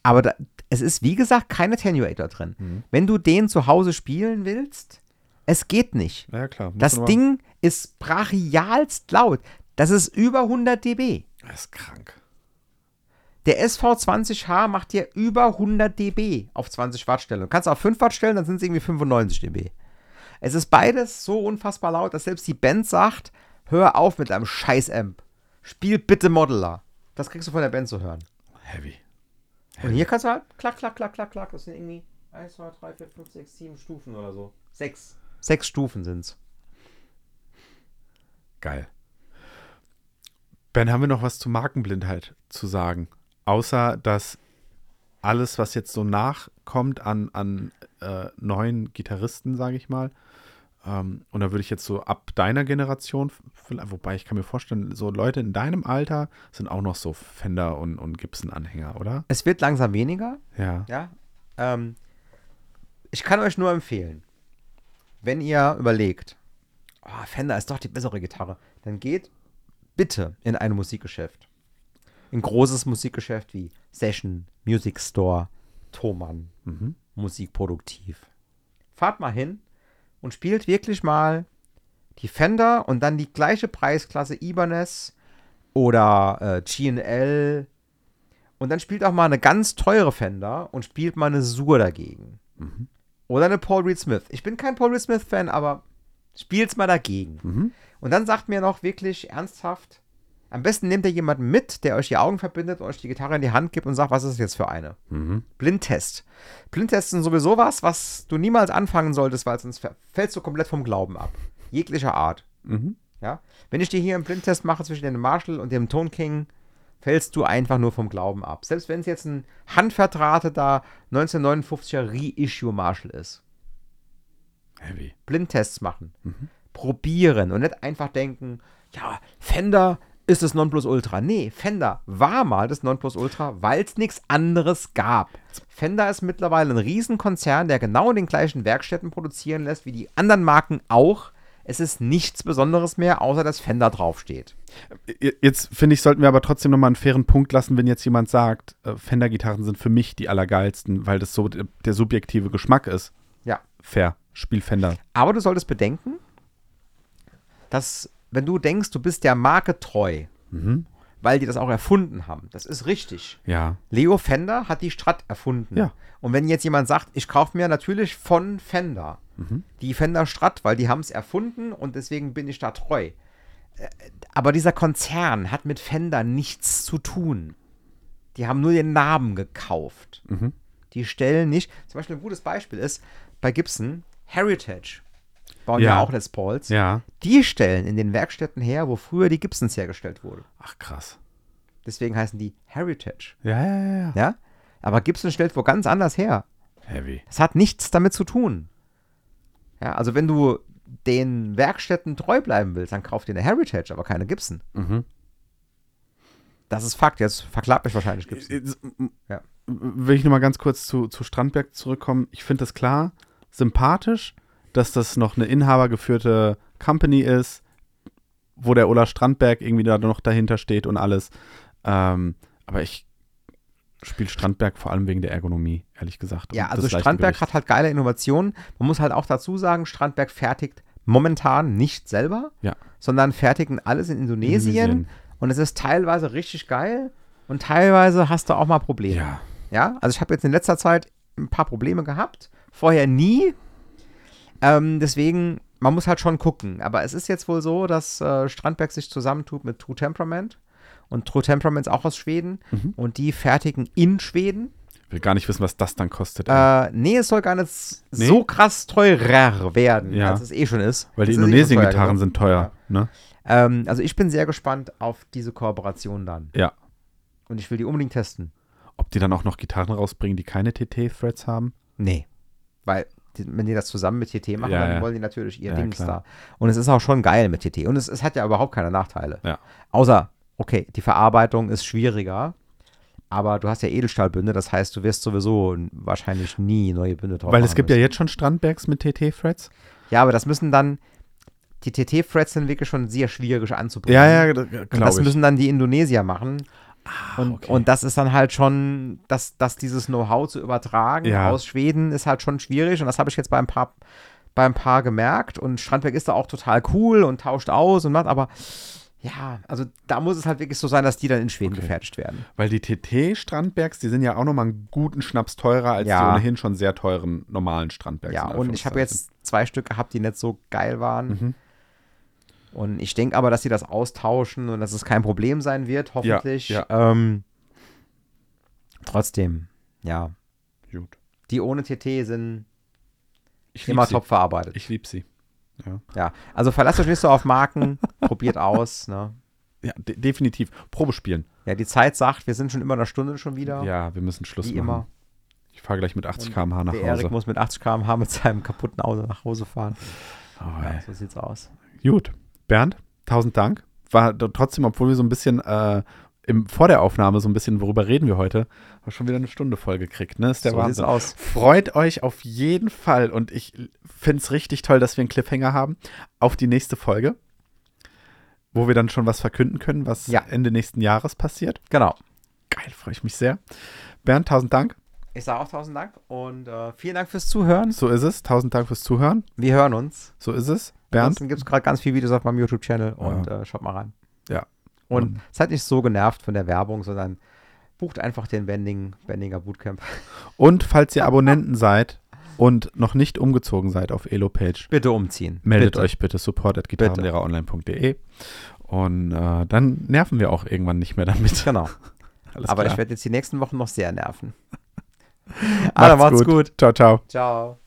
Aber da, es ist, wie gesagt, kein Attenuator drin. Mhm. Wenn du den zu Hause spielen willst, es geht nicht. Ja, klar. muss Das Ding ist brachialst laut. Das ist über 100 dB. Das ist krank. Der SV20H macht dir über 100 dB auf 20 Watt stellen. Du kannst auf 5 Watt stellen, dann sind es irgendwie 95 dB. Es ist beides so unfassbar laut, dass selbst die Band sagt, hör auf mit deinem Scheiß-Amp. Spiel bitte Modeler. Das kriegst du von der Band zu hören. Heavy. Und hier kannst du halt klack, klack, klack, klack, klack. Das sind irgendwie 1, 2, 3, 4, 5, 6, 7 Stufen oder so. Sechs. Sechs Stufen sind's. Geil. Ben, haben wir noch was zu Markenblindheit zu sagen? Außer, dass alles, was jetzt so nachkommt an, an äh, neuen Gitarristen, sage ich mal, Ähm, und da würde ich jetzt so ab deiner Generation, wobei ich kann mir vorstellen, so Leute in deinem Alter sind auch noch so Fender und, und Gibson-Anhänger, oder? Es wird langsam weniger, Ja. ja. Ähm, ich kann euch nur empfehlen, wenn ihr überlegt, oh, Fender ist doch die bessere Gitarre, dann geht bitte in ein Musikgeschäft. Ein großes Musikgeschäft wie Session, Music Store, Thomann, Mhm. Musikproduktiv. Fahrt mal hin und spielt wirklich mal die Fender und dann die gleiche Preisklasse Ibanez oder äh, G&L und dann spielt auch mal eine ganz teure Fender und spielt mal eine Sur dagegen. Mhm. Oder eine Paul Reed Smith. Ich bin kein Paul Reed Smith Fan, aber spielt's mal dagegen. Mhm. Und dann sagt mir noch wirklich ernsthaft, am besten nehmt ihr jemanden mit, der euch die Augen verbindet und euch die Gitarre in die Hand gibt und sagt, was ist das jetzt für eine? Mhm. Blindtest. Blindtests sind sowieso was, was du niemals anfangen solltest, weil sonst fä- fällst du komplett vom Glauben ab. Jeglicher Art. Mhm. Ja? Wenn ich dir hier einen Blindtest mache zwischen dem Marshall und dem Tone King, fällst du einfach nur vom Glauben ab. Selbst wenn es jetzt ein handverdrahteter 1959er Reissue Marshall ist. Heavy. Blindtests machen. Mhm. Probieren und nicht einfach denken, ja, Fender ist das Nonplusultra. Nee, Fender war mal das Nonplusultra, weil es nichts anderes gab. Fender ist mittlerweile ein Riesenkonzern, der genau in den gleichen Werkstätten produzieren lässt wie die anderen Marken auch. Es ist nichts Besonderes mehr, außer dass Fender draufsteht. Jetzt finde ich, sollten wir aber trotzdem nochmal einen fairen Punkt lassen, wenn jetzt jemand sagt, äh, Fender-Gitarren sind für mich die allergeilsten, weil das so der, der subjektive Geschmack ist. Ja. Fair. Spiel Fender. Aber du solltest bedenken, dass, wenn du denkst, du bist der Marke treu, Mhm. weil die das auch erfunden haben, das ist richtig. Ja. Leo Fender hat die Strat erfunden. Ja. Und wenn jetzt jemand sagt, ich kaufe mir natürlich von Fender Mhm. die Fender Strat, weil die haben es erfunden und deswegen bin ich da treu. Äh, Aber dieser Konzern hat mit Fender nichts zu tun. Die haben nur den Namen gekauft. Mhm. Die stellen nicht, zum Beispiel ein gutes Beispiel ist bei Gibson Heritage. Bauen ja, Ja. auch Les Pauls. Ja. Die stellen in den Werkstätten her, wo früher die Gibsons hergestellt wurden. Ach, krass. Deswegen heißen die Heritage. Ja, ja, ja, ja. Ja? Aber Gibson stellt wo ganz anders her. Heavy. Das hat nichts damit zu tun. Ja, also wenn du den Werkstätten treu bleiben willst, dann kauf dir eine Heritage, aber keine Gibson. Mhm. Das ist Fakt. Jetzt verklagt mich wahrscheinlich Gibson. Jetzt, Ja. Will ich nochmal ganz kurz zu, zu Strandberg zurückkommen. Ich finde das klar, sympathisch, dass das noch eine inhabergeführte Company ist, wo der Ola Strandberg irgendwie da noch dahinter steht und alles. Ähm, aber ich spiele Strandberg vor allem wegen der Ergonomie, ehrlich gesagt. Ja, also Strandberg Gewichts. hat halt geile Innovationen. Man muss halt auch dazu sagen, Strandberg fertigt momentan nicht selber, Ja. sondern fertigen alles in Indonesien. Indonesien. Und es ist teilweise richtig geil und teilweise hast du auch mal Probleme. Ja. Ja, also ich habe jetzt in letzter Zeit ein paar Probleme gehabt. Vorher nie. Ähm, deswegen, man muss halt schon gucken. Aber es ist jetzt wohl so, dass äh, Strandberg sich zusammentut mit True Temperament. Und True Temperament ist auch aus Schweden. Mhm. Und die fertigen in Schweden. Will gar nicht wissen, was das dann kostet. Äh, nee, es soll gar nicht Nee? so krass teurer werden, Ja. als es eh schon ist. Weil die eh Indonesien-Gitarren teuer sind teuer. Ne? genug. Ähm, also ich bin sehr gespannt auf diese Kooperation dann. Ja. Und ich will die unbedingt testen. Ob die dann auch noch Gitarren rausbringen, die keine TT-Threads haben? Nee. Weil, wenn die das zusammen mit TT machen, Ja, dann ja. wollen die natürlich ihr Ja, Dings klar. da. Und es ist auch schon geil mit TT. Und es, es hat ja überhaupt keine Nachteile. Ja. Außer, okay, die Verarbeitung ist schwieriger. Aber du hast ja Edelstahlbünde, das heißt, du wirst sowieso wahrscheinlich nie neue Bünde drauf Weil es gibt ja müssen. jetzt schon Strandbergs mit TT-Threads. Ja, aber das müssen dann, die TT-Threads sind wirklich schon sehr schwierig anzubringen. Ja, ja, Und das müssen dann die Indonesier machen. Und, okay. und das ist dann halt schon, dass, dass dieses Know-how zu übertragen Ja. aus Schweden ist halt schon schwierig. Und das habe ich jetzt bei ein paar, bei ein paar gemerkt. Und Strandberg ist da auch total cool und tauscht aus und macht, aber ja, also da muss es halt wirklich so sein, dass die dann in Schweden Okay. gefertigt werden. Weil die TT-Strandbergs, die sind ja auch nochmal einen guten Schnaps teurer als Ja. die ohnehin schon sehr teuren normalen Strandbergs. Ja, und ich habe jetzt zwei Stück gehabt, die nicht so geil waren. Mhm. Und ich denke aber, dass sie das austauschen und dass es kein Problem sein wird, hoffentlich. ja. Ähm, trotzdem, ja. Gut. Die ohne TT sind Ich immer sie. top verarbeitet. Ich liebe sie. Ja, Ja, also verlasst euch nicht so auf Marken, probiert aus. Ne? ja de definitiv. Probe spielen. Ja, die Zeit sagt, wir sind schon immer eine Stunde schon wieder. Ja, wir müssen Schluss wie machen. immer. Ich fahre gleich mit 80 Und km/h nach Der Erik Hause. muss mit 80 km/h mit seinem kaputten Auto nach Hause fahren. Oh, Ja, so sieht's aus. Gut. Bernd, tausend Dank. War trotzdem, obwohl wir so ein bisschen äh, im, vor der Aufnahme so ein bisschen, worüber reden wir heute, haben schon wieder eine Stunde voll gekriegt. Ne? Ist der so Wahnsinn. aus. Freut euch auf jeden Fall und ich finde es richtig toll, dass wir einen Cliffhanger haben auf die nächste Folge, wo wir dann schon was verkünden können, was Ja. Ende nächsten Jahres passiert. Genau. Geil, freue ich mich sehr. Bernd, tausend Dank. Ich sage auch tausend Dank und äh, vielen Dank fürs Zuhören. So ist es. Tausend Dank fürs Zuhören. Wir hören uns. So ist es. Bernd. Ansonsten gibt es gerade ganz viele Videos auf meinem YouTube-Channel und äh, schaut mal rein. Ja. Und Und- seid nicht so genervt von der Werbung, sondern bucht einfach den Bending, Bendinger Bootcamp. Und falls ihr Abonnenten seid und noch nicht umgezogen seid auf Elo-Page, Bitte umziehen. meldet bitte. euch bitte support at gitarrenlehreronline.de und äh, dann nerven wir auch irgendwann nicht mehr damit. Genau. Aber klar. ich werde jetzt die nächsten Wochen noch sehr nerven. Aber macht's gut. Ciao, ciao. Ciao.